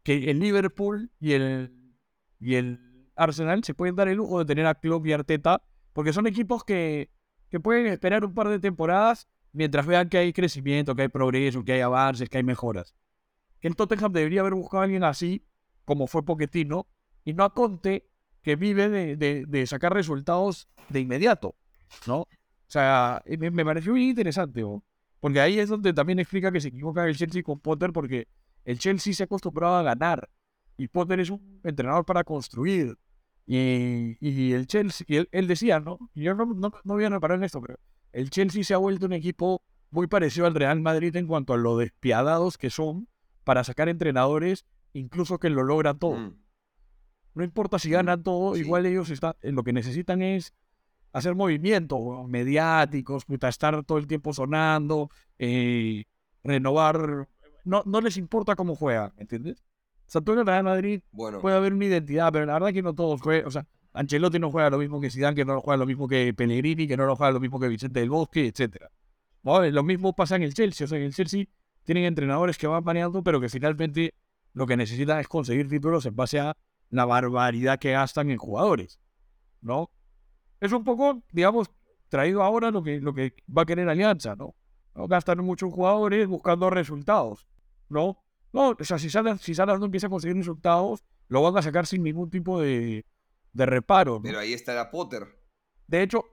que el Liverpool y el, y el Arsenal se pueden dar el lujo de tener a Klopp y Arteta, porque son equipos que, que pueden esperar un par de temporadas mientras vean que hay crecimiento, que hay progreso, que hay avances, que hay mejoras. El Tottenham debería haber buscado a alguien así, como fue Pochettino, y no a Conte, que vive de, de- de sacar resultados de inmediato, ¿no? O sea, eh, me, me pareció bien interesante, ¿no? porque ahí es donde también explica que se equivoca el Chelsea con Potter, porque el Chelsea se ha acostumbrado a ganar, y Potter es un entrenador para construir. Y, y el Chelsea, y él, él decía, ¿no? Yo no, no, no voy a reparar en esto, pero el Chelsea se ha vuelto un equipo muy parecido al Real Madrid en cuanto a lo despiadados que son para sacar entrenadores, incluso que lo logran todo. Mm. No importa si Mm, ganan todo, sí. igual ellos están, lo que necesitan es hacer movimientos mediáticos, puta, estar todo el tiempo sonando, eh, renovar. No, no les importa cómo juegan, ¿me entiendes? O sea, tú en el Real Madrid Bueno, puede haber una identidad, pero la verdad que no todos juegan. O sea, Ancelotti no juega lo mismo que Zidane, que no juega lo mismo que Pellegrini, que no lo juega lo mismo que Vicente del Bosque, etcétera. ¿No? Lo mismo pasa en el Chelsea. O sea, en el Chelsea tienen entrenadores que van paneando, pero que finalmente lo que necesitan es conseguir títulos en base a la barbaridad que gastan en jugadores. ¿No? Es un poco, digamos, traído ahora lo que, lo que va a querer Alianza, ¿no? ¿No? Gastan muchos jugadores buscando resultados, ¿no? No, o sea, si Salas, si Salas no empieza a conseguir resultados, lo van a sacar sin ningún tipo de, de reparo. ¿no? pero ahí estará Potter. De hecho,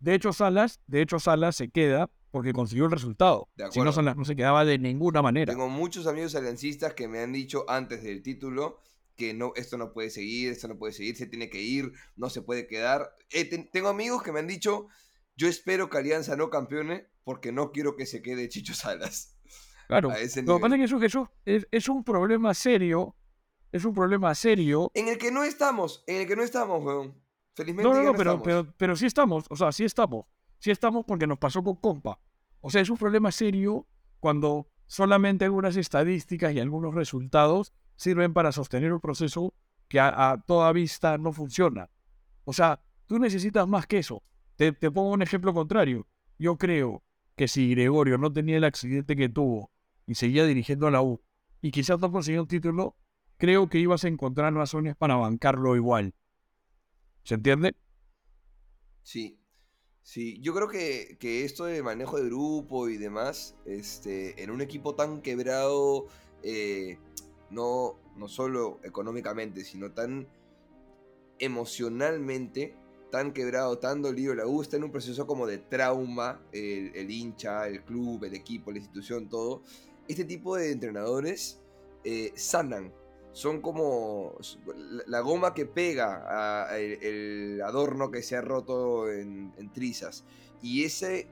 de hecho Salas, de hecho Salas se queda porque consiguió el resultado. De Si no acuerdo. Salas no se quedaba de ninguna manera. Tengo muchos amigos aliancistas que me han dicho antes del título que no, esto no puede seguir, esto no puede seguir, se tiene que ir, no se puede quedar. Eh, ten- tengo amigos que me han dicho, yo espero que Alianza no campeone porque no quiero que se quede Chicho Salas. [LAUGHS] Claro. Lo que pasa es que eso, eso es, es un problema serio. Es un problema serio. En el que no estamos, en el que no estamos, weón. Felizmente No, no, no, no pero, estamos. pero, pero sí estamos. O sea, sí estamos. Sí estamos porque nos pasó con Compa. O sea, es un problema serio cuando solamente algunas estadísticas y algunos resultados sirven para sostener un proceso que a, toda vista no funciona. O sea, tú necesitas más que eso. Te, te pongo un ejemplo contrario. Yo creo que si Gregorio no tenía el accidente que tuvo y seguía dirigiendo a la U y quizás no consiguió un título, creo que ibas a encontrar razones para bancarlo igual. ¿Se entiende? Sí, sí, yo creo que, que esto de manejo de grupo y demás, este, en un equipo tan quebrado, eh, no, no solo económicamente, sino tan emocionalmente, tan quebrado, tan dolido, la U está en un proceso como de trauma, el, hincha, el club, el equipo, la institución, todo. Este tipo de entrenadores eh, sanan, son como la, goma que pega a- el, adorno que se ha roto en, trizas. Y ese,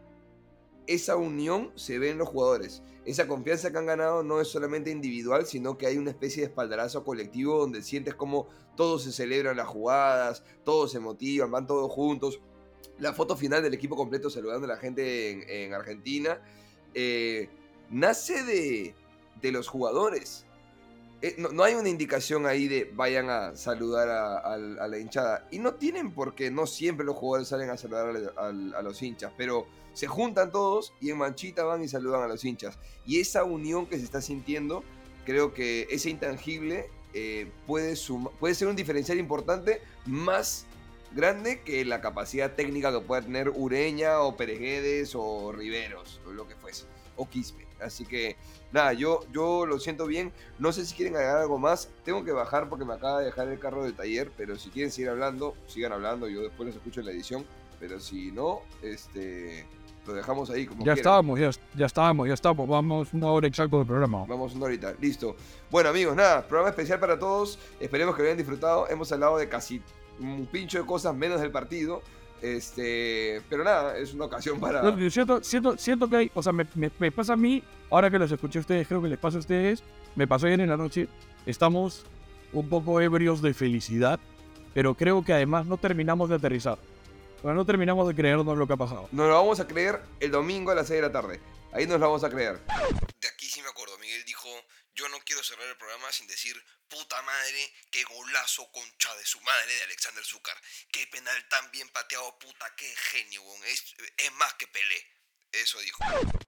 esa unión se ve en los jugadores. Esa confianza que han ganado no es solamente individual, sino que hay una especie de espaldarazo colectivo donde sientes como todos se celebran las jugadas, todos se motivan, van todos juntos. La foto final del equipo completo saludando a la gente en, en Argentina eh, nace de, de los jugadores. Eh, no, hay una indicación ahí de vayan a saludar a, la hinchada. Y no tienen porque no siempre los jugadores salen a saludar a, los hinchas, pero se juntan todos y en manchita van y saludan a los hinchas. Y esa unión que se está sintiendo, creo que ese intangible eh, puede, ser un diferencial importante más grande que la capacidad técnica que pueda tener Ureña o Pereguedes o Riveros o lo que fuese, o Quispe. Así que nada, yo, yo lo siento bien. No sé si quieren agregar algo más. Tengo que bajar porque me acaba de dejar el carro del taller, pero si quieren seguir hablando, sigan hablando. Yo después los escucho en la edición. Pero si no, este, lo dejamos ahí como Ya quieran. estábamos, ya, ya estábamos, ya estábamos. Vamos una hora exacta del programa. Vamos una horita, listo. Bueno amigos, nada, programa especial para todos. Esperemos que lo hayan disfrutado. Hemos hablado de casi un pincho de cosas menos del partido. Este, pero nada, es una ocasión para. No, yo siento, siento, siento que hay, o sea, me, me- me pasa a mí, ahora que los escuché a ustedes, creo que les pasa a ustedes, me pasó ayer en la noche, estamos un poco ebrios de felicidad, pero creo que además no terminamos de aterrizar. O sea, no terminamos de creernos lo que ha pasado. Nos lo vamos a creer el domingo a las 6 de la tarde. Ahí nos lo vamos a creer. De aquí sí me acuerdo. Miguel dijo: Yo no quiero cerrar el programa sin decir, puta madre, qué golazo concha de su madre de Alexander Zúcar. Qué penal tan bien pateado, puta, qué genio, weón. Es, es más que Pelé. Eso dijo.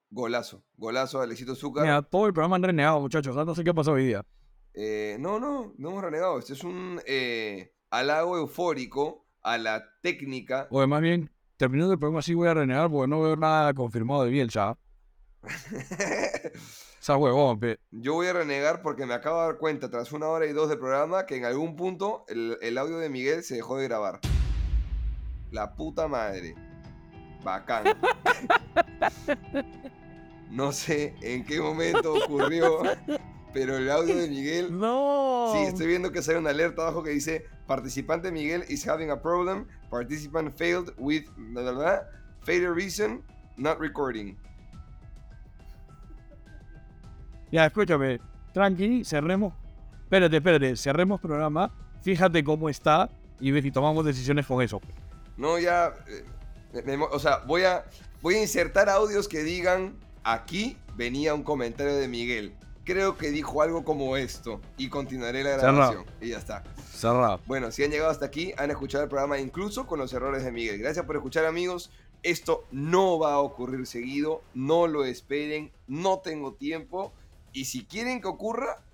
Golazo, golazo de Alexito Zúcar. Mira, todo el programa han renegado, muchachos, no sé qué ha pasado hoy día. Eh, no, no, no hemos renegado. Este es un eh, halago eufórico a la técnica. O más bien, terminando el programa así voy a renegar porque no veo nada confirmado de Bielsa. [LAUGHS] Huevón, pe. Yo voy a renegar porque me acabo de dar cuenta tras una hora y dos de programa que en algún punto el, el audio de Miguel se dejó de grabar. La puta madre. Bacán. [LAUGHS] No sé en qué momento ocurrió, pero el audio de Miguel [LAUGHS] No. Sí, estoy viendo que sale una alerta abajo que dice participante Miguel is having a problem. Participant failed with bla, bla, bla, failure reason not recording. Ya, escúchame. Tranqui, cerremos. Espérate, espérate. Cerremos programa. Fíjate cómo está y ve si tomamos decisiones con eso. No, ya. eh, me- o sea, voy a, voy a insertar audios que digan: aquí venía un comentario de Miguel. Creo que dijo algo como esto. Y continuaré la Cerrado. grabación. Y ya está. Cerrado. Bueno, si han llegado hasta aquí, han escuchado el programa incluso con los errores de Miguel. Gracias por escuchar, amigos. Esto no va a ocurrir seguido. No lo esperen. No tengo tiempo. Y si quieren que ocurra,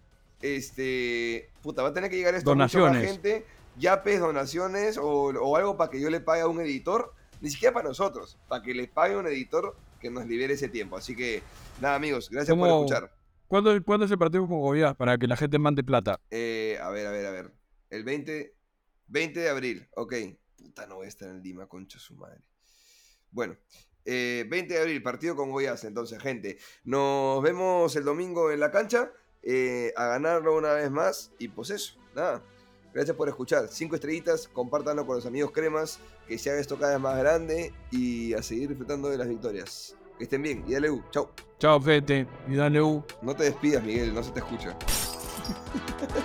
este. Puta, va a tener que llegar esto a mucha más Donaciones. gente. Yapes, donaciones o, o algo para que yo le pague a un editor. Ni siquiera para nosotros. Para que le pague a un editor que nos libere ese tiempo. Así que, nada, amigos. Gracias por ¿Cómo- escuchar. ¿Cuándo, ¿Cuándo es el partido con Goiás para que la gente mande plata? Eh, a ver, a ver, a ver. El 20, 20 de abril, ok. Puta, no voy a estar en Lima, concha su madre. Bueno, eh, 20 de abril, partido con Goiás, entonces, gente. Nos vemos el domingo en la cancha, eh, a ganarlo una vez más, y pues eso, nada. Gracias por escuchar. Cinco estrellitas, compártanlo con los amigos cremas, que se haga esto cada vez más grande y a seguir disfrutando de las victorias. Que estén bien, y dale U, chau. Chao, gente. Y dale U. No te despidas, Miguel, no se te escucha. [LAUGHS]